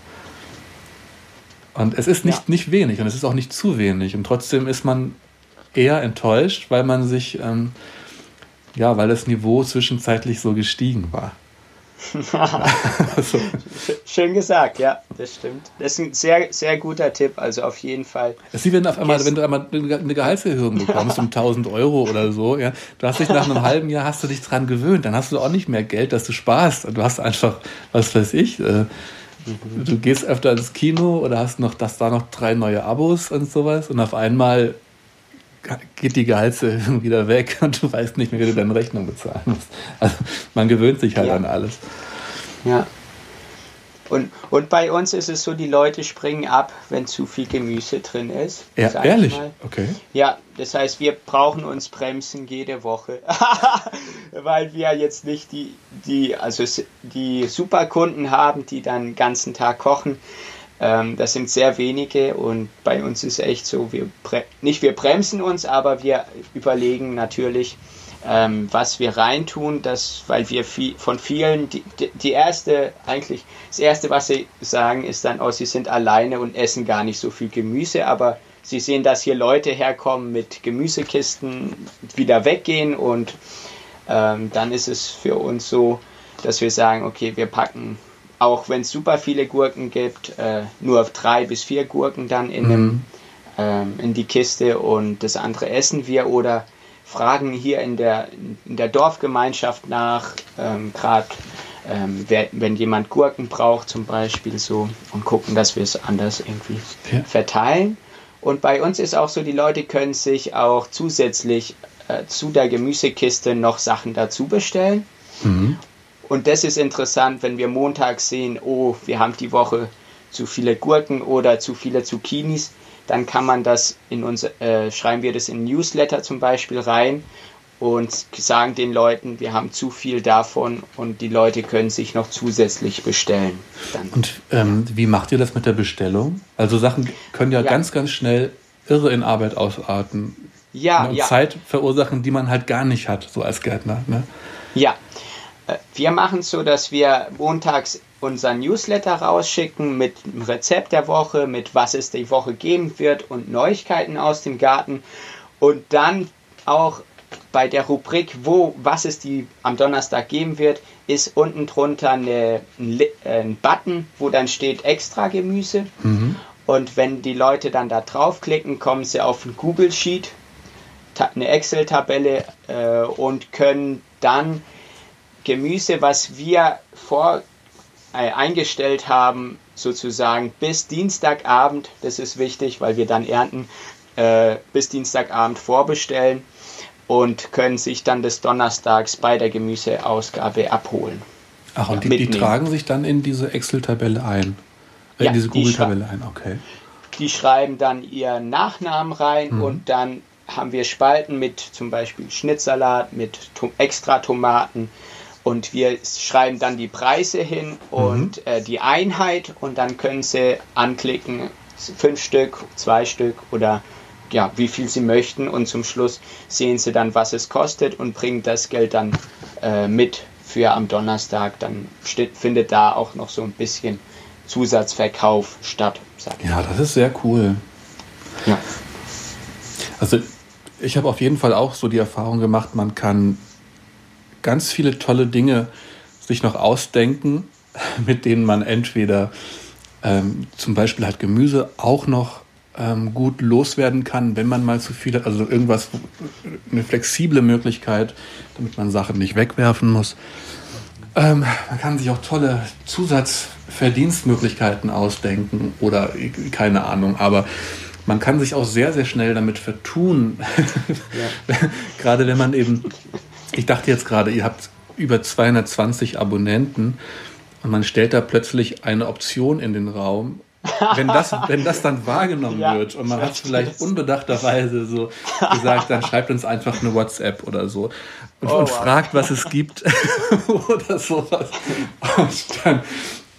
Und es ist nicht, ja. nicht wenig und es ist auch nicht zu wenig. Und trotzdem ist man eher enttäuscht, weil man sich, ähm, ja, weil das Niveau zwischenzeitlich so gestiegen war. [laughs] also. Schön gesagt, ja, das stimmt. Das ist ein sehr, sehr guter Tipp, also auf jeden Fall. Das ist wie wenn, auf einmal, wenn du einmal eine Gehaltserhöhung bekommst um [laughs] 1000 Euro oder so, ja, du hast dich nach einem [laughs] halben Jahr hast du dich dran gewöhnt, dann hast du auch nicht mehr Geld, dass du sparst. Du hast einfach, was weiß ich, äh, du gehst öfter ins Kino oder hast noch, dass da noch drei neue Abos und sowas und auf einmal geht die Gehaltserhöhung wieder weg [laughs] und du weißt nicht mehr, wie du deine Rechnung bezahlen musst. Also man gewöhnt sich halt ja. an alles. Ja. Und, und bei uns ist es so, die Leute springen ab, wenn zu viel Gemüse drin ist. Ja, ehrlich? Okay. Ja, das heißt, wir brauchen uns bremsen jede Woche. [laughs] Weil wir jetzt nicht die, die, also die Superkunden haben, die dann den ganzen Tag kochen. Ähm, das sind sehr wenige und bei uns ist echt so, wir nicht wir bremsen uns, aber wir überlegen natürlich, ähm, was wir reintun, das, weil wir viel, von vielen, die, die erste, eigentlich, das erste, was sie sagen, ist dann, oh, sie sind alleine und essen gar nicht so viel Gemüse, aber sie sehen, dass hier Leute herkommen mit Gemüsekisten, wieder weggehen und ähm, dann ist es für uns so, dass wir sagen, okay, wir packen auch wenn es super viele Gurken gibt, äh, nur drei bis vier Gurken dann in, einem, mhm. ähm, in die Kiste und das andere essen wir oder fragen hier in der, in der Dorfgemeinschaft nach, ähm, gerade ähm, wenn jemand Gurken braucht zum Beispiel so und gucken, dass wir es anders irgendwie ja. verteilen. Und bei uns ist auch so, die Leute können sich auch zusätzlich äh, zu der Gemüsekiste noch Sachen dazu bestellen. Mhm. Und das ist interessant, wenn wir montags sehen, oh, wir haben die Woche zu viele Gurken oder zu viele Zucchinis, dann kann man das in uns, äh, schreiben wir das in Newsletter zum Beispiel rein und sagen den Leuten, wir haben zu viel davon und die Leute können sich noch zusätzlich bestellen. Dann. Und ähm, wie macht ihr das mit der Bestellung? Also Sachen können ja, ja. ganz, ganz schnell irre in Arbeit ausarten. Ja, und ja. Zeit verursachen, die man halt gar nicht hat, so als Gärtner. Ne? Ja, wir machen es so, dass wir montags unser Newsletter rausschicken mit dem Rezept der Woche, mit was es die Woche geben wird und Neuigkeiten aus dem Garten. Und dann auch bei der Rubrik, wo was es die am Donnerstag geben wird, ist unten drunter eine, ein, ein Button, wo dann steht extra Gemüse. Mhm. Und wenn die Leute dann da draufklicken, kommen sie auf ein Google Sheet, eine Excel-Tabelle äh, und können dann Gemüse, was wir vor äh, eingestellt haben, sozusagen bis Dienstagabend, das ist wichtig, weil wir dann ernten, äh, bis Dienstagabend vorbestellen und können sich dann des Donnerstags bei der Gemüseausgabe abholen. Ach, und die, die, tragen sich dann in diese Excel-Tabelle ein? Äh, ja, in diese Google-Tabelle ein, okay. Die schreiben dann ihren Nachnamen rein mhm. und dann haben wir Spalten mit zum Beispiel Schnittsalat, mit extra Tomaten, und wir schreiben dann die Preise hin und mhm. äh, die Einheit und dann können Sie anklicken, fünf Stück, zwei Stück oder ja, wie viel Sie möchten und zum Schluss sehen Sie dann, was es kostet und bringen das Geld dann äh, mit für am Donnerstag. Dann steht, findet da auch noch so ein bisschen Zusatzverkauf statt. Ja, das ist sehr cool. Ja. Also ich habe auf jeden Fall auch so die Erfahrung gemacht, man kann ganz viele tolle Dinge sich noch ausdenken, [laughs] mit denen man entweder ähm, zum Beispiel halt Gemüse auch noch ähm, gut loswerden kann, wenn man mal zu viel hat. Also irgendwas, eine flexible Möglichkeit, damit man Sachen nicht wegwerfen muss. Ähm, man kann sich auch tolle Zusatzverdienstmöglichkeiten ausdenken oder keine Ahnung, aber man kann sich auch sehr, sehr schnell damit vertun. [laughs] Ja. gerade wenn man eben, ich dachte jetzt gerade, ihr habt über 220 Abonnenten und man stellt da plötzlich eine Option in den Raum. Wenn das, [laughs] wenn das dann wahrgenommen ja, wird und man hat vielleicht unbedachterweise so gesagt, dann schreibt uns einfach eine WhatsApp oder so und, oh, und wow. fragt, was es gibt [laughs] oder sowas. Und dann,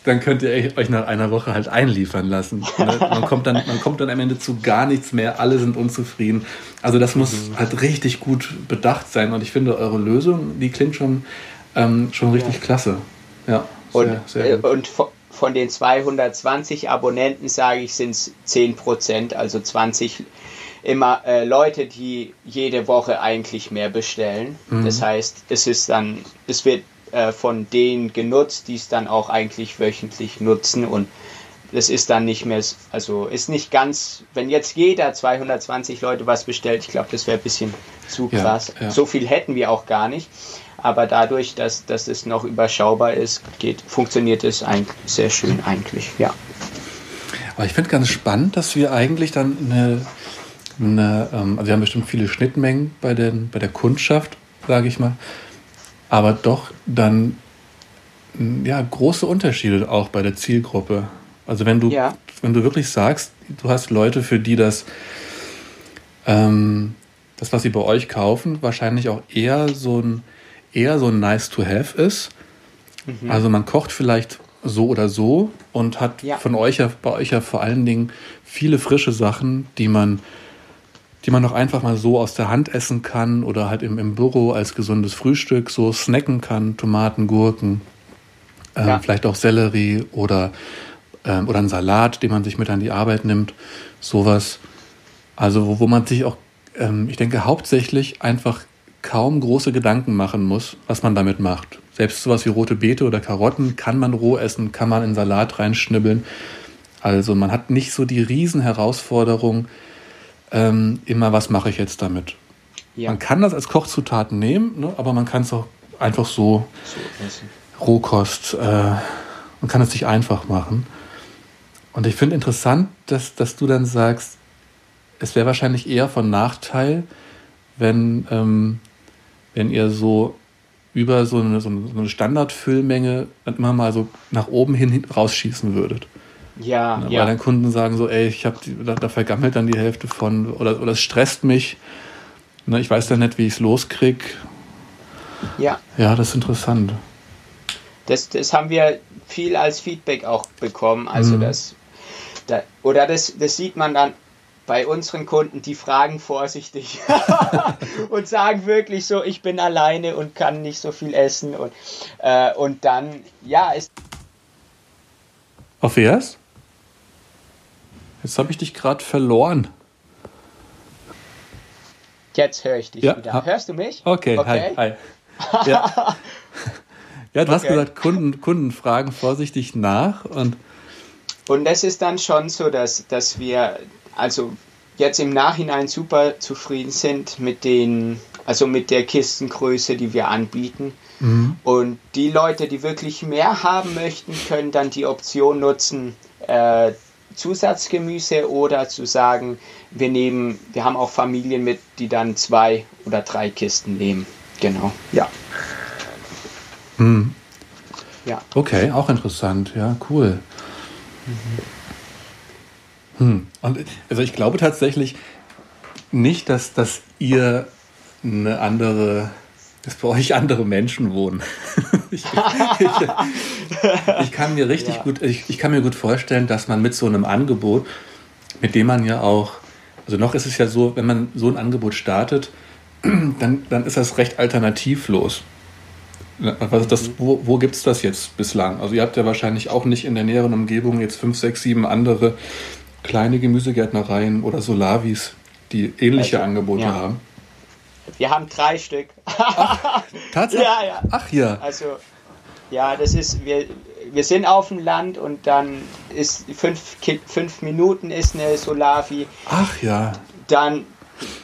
dann könnt ihr euch nach einer Woche halt einliefern lassen. [laughs] Ne? Man, kommt dann, man kommt dann am Ende zu gar nichts mehr, alle sind unzufrieden. Also das muss mhm. halt richtig gut bedacht sein und ich finde, eure Lösung, die klingt schon, ähm, schon richtig ja. klasse. Ja, sehr, und, sehr äh, und von den 220 Abonnenten, sage ich, sind es 10 Prozent, also 20 immer äh, Leute, die jede Woche eigentlich mehr bestellen. Mhm. Das heißt, es ist dann, es wird äh, von denen genutzt, die es dann auch eigentlich wöchentlich nutzen und es ist dann nicht mehr, also ist nicht ganz, wenn jetzt jeder 220 Leute was bestellt, ich glaube, das wäre ein bisschen zu krass. Ja, ja. So viel hätten wir auch gar nicht. Aber dadurch, dass, dass es noch überschaubar ist, geht, funktioniert es eigentlich sehr schön eigentlich, ja. Aber ich finde ganz spannend, dass wir eigentlich dann eine, eine ähm, also wir haben bestimmt viele Schnittmengen bei, den, bei der Kundschaft, sage ich mal aber doch dann ja, große Unterschiede auch bei der Zielgruppe. Also wenn du, ja. wenn du wirklich sagst, du hast Leute, für die das, ähm, das, was sie bei euch kaufen, wahrscheinlich auch eher so ein, eher so ein nice to have ist. Mhm. Also man kocht vielleicht so oder so und hat ja. von euch ja, bei euch ja vor allen Dingen viele frische Sachen, die man die man noch einfach mal so aus der Hand essen kann oder halt im, im Büro als gesundes Frühstück so snacken kann. Tomaten, Gurken, äh, ja. vielleicht auch Sellerie oder, äh, oder ein Salat, den man sich mit an die Arbeit nimmt. Sowas. Also wo, wo man sich auch, ähm, ich denke, hauptsächlich einfach kaum große Gedanken machen muss, was man damit macht. Selbst sowas wie rote Beete oder Karotten kann man roh essen, kann man in Salat reinschnibbeln. Also man hat nicht so die Riesenherausforderung, ähm, immer, was mache ich jetzt damit. Ja. Man kann das als Kochzutaten nehmen, ne, aber man kann es auch einfach so, so Rohkost, äh, man kann es sich einfach machen. Und ich finde interessant, dass, dass du dann sagst, es wäre wahrscheinlich eher von Nachteil, wenn, ähm, wenn ihr so über so eine, so eine Standardfüllmenge immer mal so nach oben hin rausschießen würdet. Ja, ja. Weil dann Kunden sagen so, ey, ich habe da, da, vergammelt dann die Hälfte von oder, oder es stresst mich. Ne, ich weiß dann nicht, wie ich es loskrieg. Ja. Ja, das ist interessant. Das, das haben wir viel als Feedback auch bekommen. Also mhm. das, da, oder das, das sieht man dann bei unseren Kunden, die fragen vorsichtig [laughs] und sagen wirklich so, ich bin alleine und kann nicht so viel essen und, äh, und dann, ja, ist. Auf erst? Jetzt habe ich dich gerade verloren. Jetzt höre ich dich ja. wieder. Hörst du mich? Okay, okay. hi. hi. Ja. [laughs] ja, du okay. hast gesagt, Kunden, Kunden fragen vorsichtig nach. Und, und es ist dann schon so, dass, dass wir also jetzt im Nachhinein super zufrieden sind mit den, also mit der Kistengröße, die wir anbieten. Mhm. Und die Leute, die wirklich mehr haben möchten, können dann die Option nutzen, äh, Zusatzgemüse oder zu sagen, wir nehmen, wir haben auch Familien mit, die dann zwei oder drei Kisten nehmen. Genau, ja. Hm. Ja. Okay, auch interessant, ja, cool. Mhm. Hm. Und, also ich glaube tatsächlich nicht, dass, dass ihr eine andere dass bei euch andere Menschen wohnen. [laughs] ich, ich, ich, kann mir richtig ja. gut, ich, ich kann mir gut vorstellen, dass man mit so einem Angebot, mit dem man ja auch, also noch ist es ja so, wenn man so ein Angebot startet, [clears throat] dann, dann ist das recht alternativlos. Was ist das, mhm. wo wo gibt es das jetzt bislang? Also ihr habt ja wahrscheinlich auch nicht in der näheren Umgebung jetzt fünf, sechs, sieben andere kleine Gemüsegärtnereien oder Solavis, die ähnliche also, Angebote ja. haben. Wir haben drei Stück. Ach, tatsächlich? [laughs] Ja, ja. Ach ja. Also, ja, das ist, wir, wir sind auf dem Land und dann ist fünf, fünf Minuten ist eine Solavi. Ach ja. Dann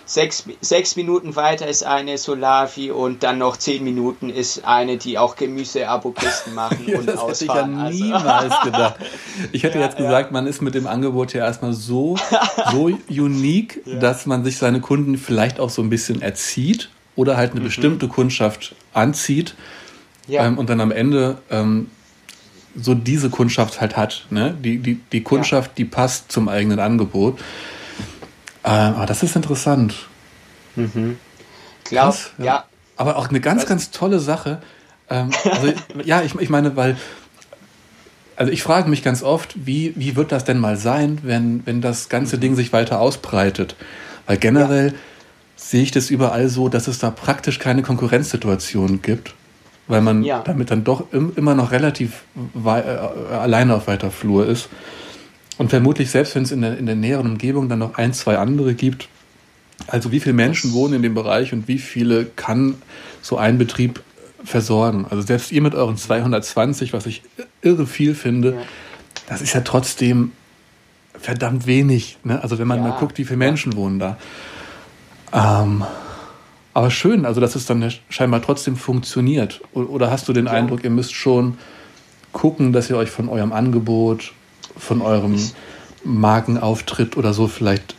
sechs, sechs Minuten weiter ist eine Solavi und dann noch zehn Minuten ist eine, die auch Gemüse-Abokisten machen [laughs] Ja, und das hätte ich ja ausfahren. Also- niemals gedacht. [laughs] Ich hätte Ja, jetzt gesagt, man ist mit dem Angebot ja erstmal so, so [laughs] unique, dass man sich seine Kunden vielleicht auch so ein bisschen erzieht oder halt eine bestimmte Kundschaft anzieht Mhm. ja, ähm, und dann am Ende ähm, so diese Kundschaft halt hat. Ne? Die, die, die Kundschaft, die passt zum eigenen Angebot. Ähm, aber das ist interessant. glaub, Krass, ja. Aber auch eine ganz, Was? ganz tolle Sache. Ähm, also, [laughs] ja, ich, ich meine, weil, also ich frage mich ganz oft, wie, wie wird das denn mal sein, wenn, wenn das ganze Ding sich weiter ausbreitet? Weil generell sehe ich das überall so, dass es da praktisch keine Konkurrenzsituation gibt, weil man Ja. damit dann doch im, immer noch relativ äh, alleine auf weiter Flur ist. Und vermutlich, selbst wenn es in der, in der näheren Umgebung dann noch ein, zwei andere gibt, also wie viele Menschen wohnen in dem Bereich und wie viele kann so ein Betrieb versorgen? Also selbst ihr mit euren 220, was ich irre viel finde, Ja. das ist ja trotzdem verdammt wenig. Ne? Also wenn man Ja. mal guckt, wie viele Menschen wohnen da. Ähm, aber schön, also dass es dann scheinbar trotzdem funktioniert. Oder hast du den Ja. Eindruck, ihr müsst schon gucken, dass ihr euch von eurem Angebot, von eurem Markenauftritt oder so vielleicht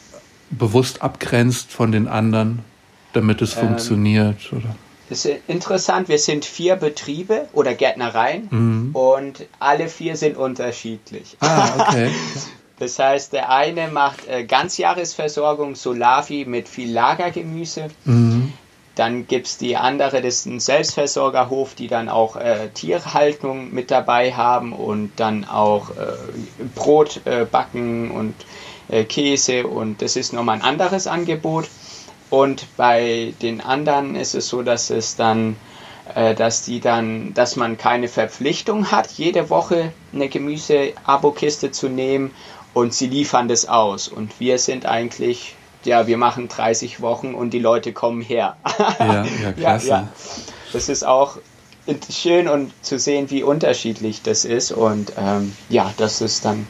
bewusst abgrenzt von den anderen, damit es Ähm, funktioniert? Oder? Das ist interessant, wir sind vier Betriebe oder Gärtnereien Mhm. und alle vier sind unterschiedlich. Ah, okay. [laughs] Das heißt, der eine macht äh, Ganzjahresversorgung Solavi mit viel Lagergemüse. Mhm. Dann gibt es die andere, das ist ein Selbstversorgerhof, die dann auch äh, Tierhaltung mit dabei haben und dann auch äh, Brot äh, backen und äh, Käse und das ist nochmal ein anderes Angebot. Und bei den anderen ist es so, dass es dann, äh, dass die dann, dass man keine Verpflichtung hat, jede Woche eine Gemüse-Abo-Kiste zu nehmen und sie liefern das aus. Und wir sind eigentlich, ja, wir machen 30 Wochen und die Leute kommen her. [laughs] Ja, ja, klasse. Das ist auch schön und zu sehen, wie unterschiedlich das ist. Und ähm, ja, das ist dann.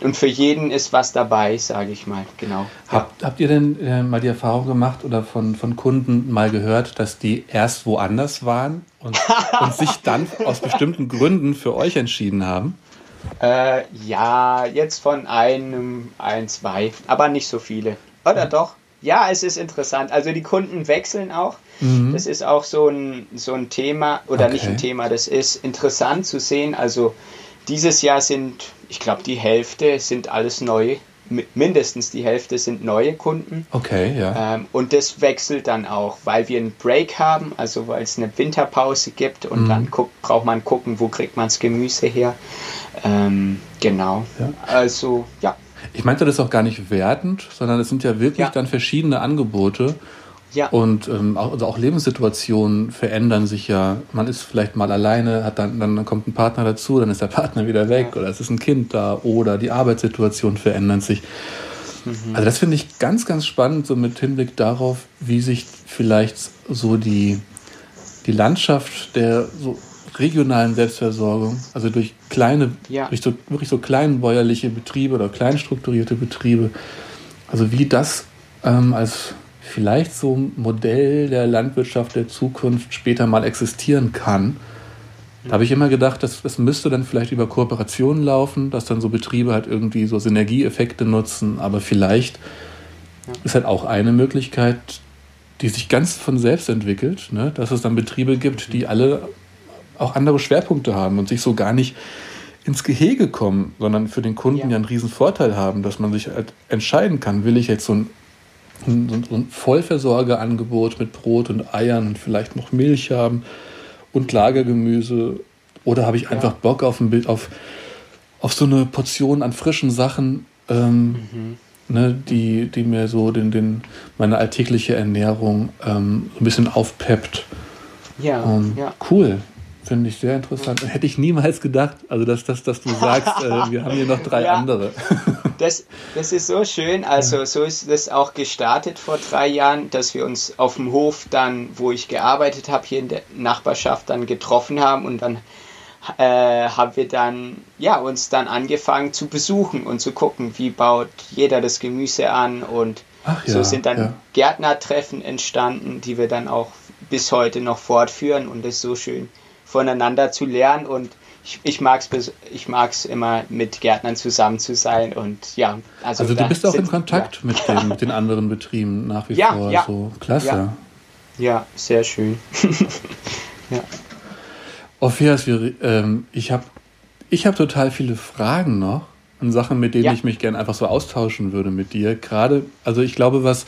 Und für jeden ist was dabei, sage ich mal, genau. Habt, habt ihr denn äh, mal die Erfahrung gemacht oder von, von Kunden mal gehört, dass die erst woanders waren und, [laughs] und sich dann aus bestimmten Gründen für euch entschieden haben? Äh, ja, jetzt von einem, ein, zwei, aber nicht so viele. Oder doch? Ja, es ist interessant. Also die Kunden wechseln auch. Das ist auch so ein, so ein Thema, oder nicht ein Okay. Thema, das ist interessant zu sehen. Also dieses Jahr sind, ich glaube, die Hälfte sind alles neue. Mi- Mindestens die Hälfte sind neue Kunden. Okay, ja. Ähm, und das wechselt dann auch, weil wir einen Break haben, also weil es eine Winterpause gibt und Mhm. dann guck, braucht man gucken, wo kriegt man das Gemüse her. Ähm, genau. Ja. Also, ja. Ich meinte das auch gar nicht wertend, sondern es sind ja wirklich Ja. dann verschiedene Angebote. Ja. Und ähm, auch, also auch Lebenssituationen verändern sich ja. Man ist vielleicht mal alleine, hat dann, dann kommt ein Partner dazu, dann ist der Partner wieder weg Ja. oder es ist ein Kind da oder die Arbeitssituation verändert sich. Also das finde ich ganz, ganz spannend, so mit Hinblick darauf, wie sich vielleicht so die, die Landschaft der so regionalen Selbstversorgung, also durch kleine, Ja. durch so wirklich so kleinbäuerliche Betriebe oder kleinstrukturierte Betriebe, also wie das ähm, als vielleicht so ein Modell der Landwirtschaft der Zukunft später mal existieren kann. Da habe ich immer gedacht, das, das müsste dann vielleicht über Kooperationen laufen, dass dann so Betriebe halt irgendwie so Synergieeffekte nutzen. Aber vielleicht ist halt auch eine Möglichkeit, die sich ganz von selbst entwickelt, ne? dass es dann Betriebe gibt, die alle auch andere Schwerpunkte haben und sich so gar nicht ins Gehege kommen, sondern für den Kunden ja, Ja. einen riesen Vorteil haben, dass man sich halt entscheiden kann, will ich jetzt so ein, ein, so ein Vollversorgerangebot mit Brot und Eiern und vielleicht noch Milch haben und Lagergemüse oder habe ich einfach Bock auf, ein Bild, auf, auf so eine Portion an frischen Sachen, ähm, ne, die, die mir so den, den, meine alltägliche Ernährung ähm, so ein bisschen aufpeppt. Ja, Ähm, ja. Cool. Finde ich sehr interessant. Hätte ich niemals gedacht, also dass, dass, dass du sagst, äh, [laughs] wir haben hier noch drei Ja. andere. [laughs] Das, das ist so schön. Also so ist das auch gestartet vor drei Jahren, dass wir uns auf dem Hof dann, wo ich gearbeitet habe, hier in der Nachbarschaft dann getroffen haben und dann äh, haben wir dann ja uns dann angefangen zu besuchen und zu gucken, wie baut jeder das Gemüse an und Ach, so sind dann ja. Gärtnertreffen entstanden, die wir dann auch bis heute noch fortführen und es ist so schön voneinander zu lernen und ich, ich mag es ich mag's immer mit Gärtnern zusammen zu sein und ja. Also, also du bist auch in Kontakt mit, den, mit den anderen Betrieben nach wie ja, vor. Ja, so klasse. Ja, ja sehr schön. [laughs] ja. Ophias, ähm, ich habe ich hab total viele Fragen noch und Sachen, mit denen ja. ich mich gerne einfach so austauschen würde mit dir. Gerade, also ich glaube, was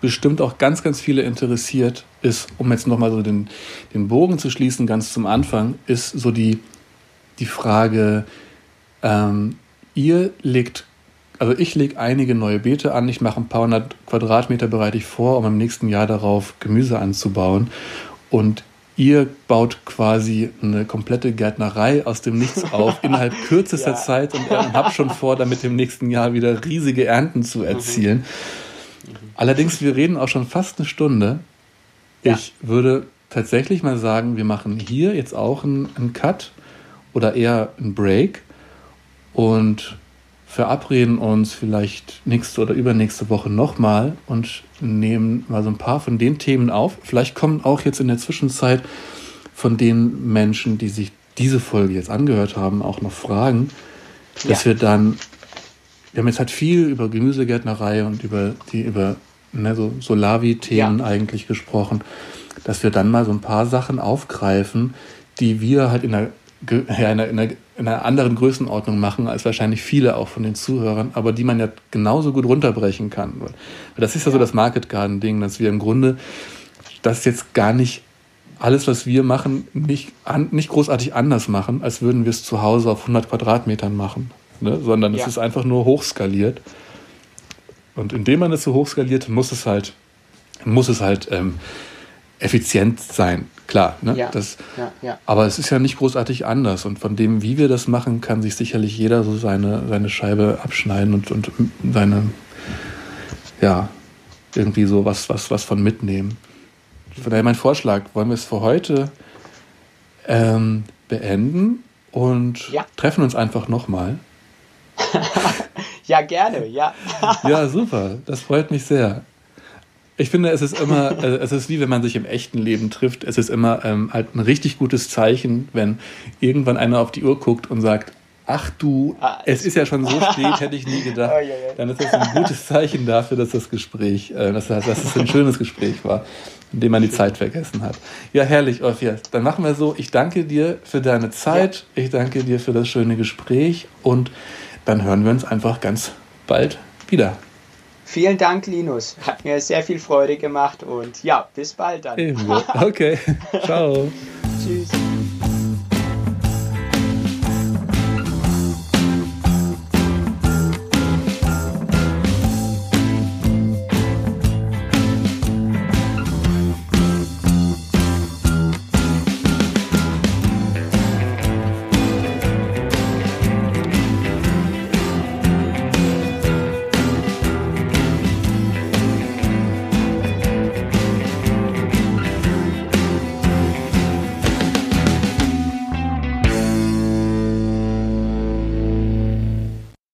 bestimmt auch ganz, ganz viele interessiert, ist, um jetzt nochmal so den, den Bogen zu schließen, ganz zum Anfang, ist so die, die Frage, ähm, ihr legt, also ich lege einige neue Beete an, ich mache ein paar hundert Quadratmeter bereite ich vor, um im nächsten Jahr darauf Gemüse anzubauen. Und ihr baut quasi eine komplette Gärtnerei aus dem Nichts [laughs] auf innerhalb kürzester ja. Zeit und, habt schon vor, damit im nächsten Jahr wieder riesige Ernten zu erzielen. Mhm. Allerdings, wir reden auch schon fast eine Stunde. Ja. Ich würde tatsächlich mal sagen, wir machen hier jetzt auch einen, einen Cut oder eher einen Break und verabreden uns vielleicht nächste oder übernächste Woche nochmal und nehmen mal so ein paar von den Themen auf. Vielleicht kommen auch jetzt in der Zwischenzeit von den Menschen, die sich diese Folge jetzt angehört haben, auch noch Fragen, dass ja. wir dann, wir haben jetzt halt viel über Gemüsegärtnerei und über die, über ne, so Solavi-Themen ja. eigentlich gesprochen, dass wir dann mal so ein paar Sachen aufgreifen, die wir halt in der ja, in, einer, in, einer, anderen Größenordnung machen als wahrscheinlich viele auch von den Zuhörern, aber die man ja genauso gut runterbrechen kann. Das ist ja, ja. so das Market Garden Ding, dass wir im Grunde das jetzt gar nicht alles, was wir machen, nicht, an, nicht großartig anders machen, als würden wir es zu Hause auf 100 Quadratmetern machen, ne? sondern ja. es ist einfach nur hochskaliert. Und indem man es so hochskaliert, muss es halt, muss es halt ähm, effizient sein. Klar, ne? Ja, das, ja, ja. aber es ist ja nicht großartig anders. Und von dem, wie wir das machen, kann sich sicherlich jeder so seine, seine Scheibe abschneiden und, und seine, ja, irgendwie so was, was, was von mitnehmen. Von daher mein Vorschlag, wollen wir es für heute ähm, beenden und treffen uns einfach nochmal. [laughs] ja, gerne, ja. ja, super. Das freut mich sehr. Ich finde, es ist immer, [laughs] äh, es ist wie wenn man sich im echten Leben trifft. Es ist immer ähm, halt ein richtig gutes Zeichen, wenn irgendwann einer auf die Uhr guckt und sagt, ach du, ah, es ist ja schon so [laughs] spät, hätte ich nie gedacht. Oh, ja, ja. Dann ist das ein gutes Zeichen dafür, dass das Gespräch, äh, dass, dass es ein schönes Gespräch war, in dem man die Zeit vergessen hat. Ja, herrlich, Orpheus. Dann machen wir so. Ich danke dir für deine Zeit. Ja. Ich danke dir für das schöne Gespräch und dann hören wir uns einfach ganz bald wieder. Vielen Dank, Linus. Hat mir sehr viel Freude gemacht und ja, bis bald dann. Okay. [laughs] Ciao. Tschüss.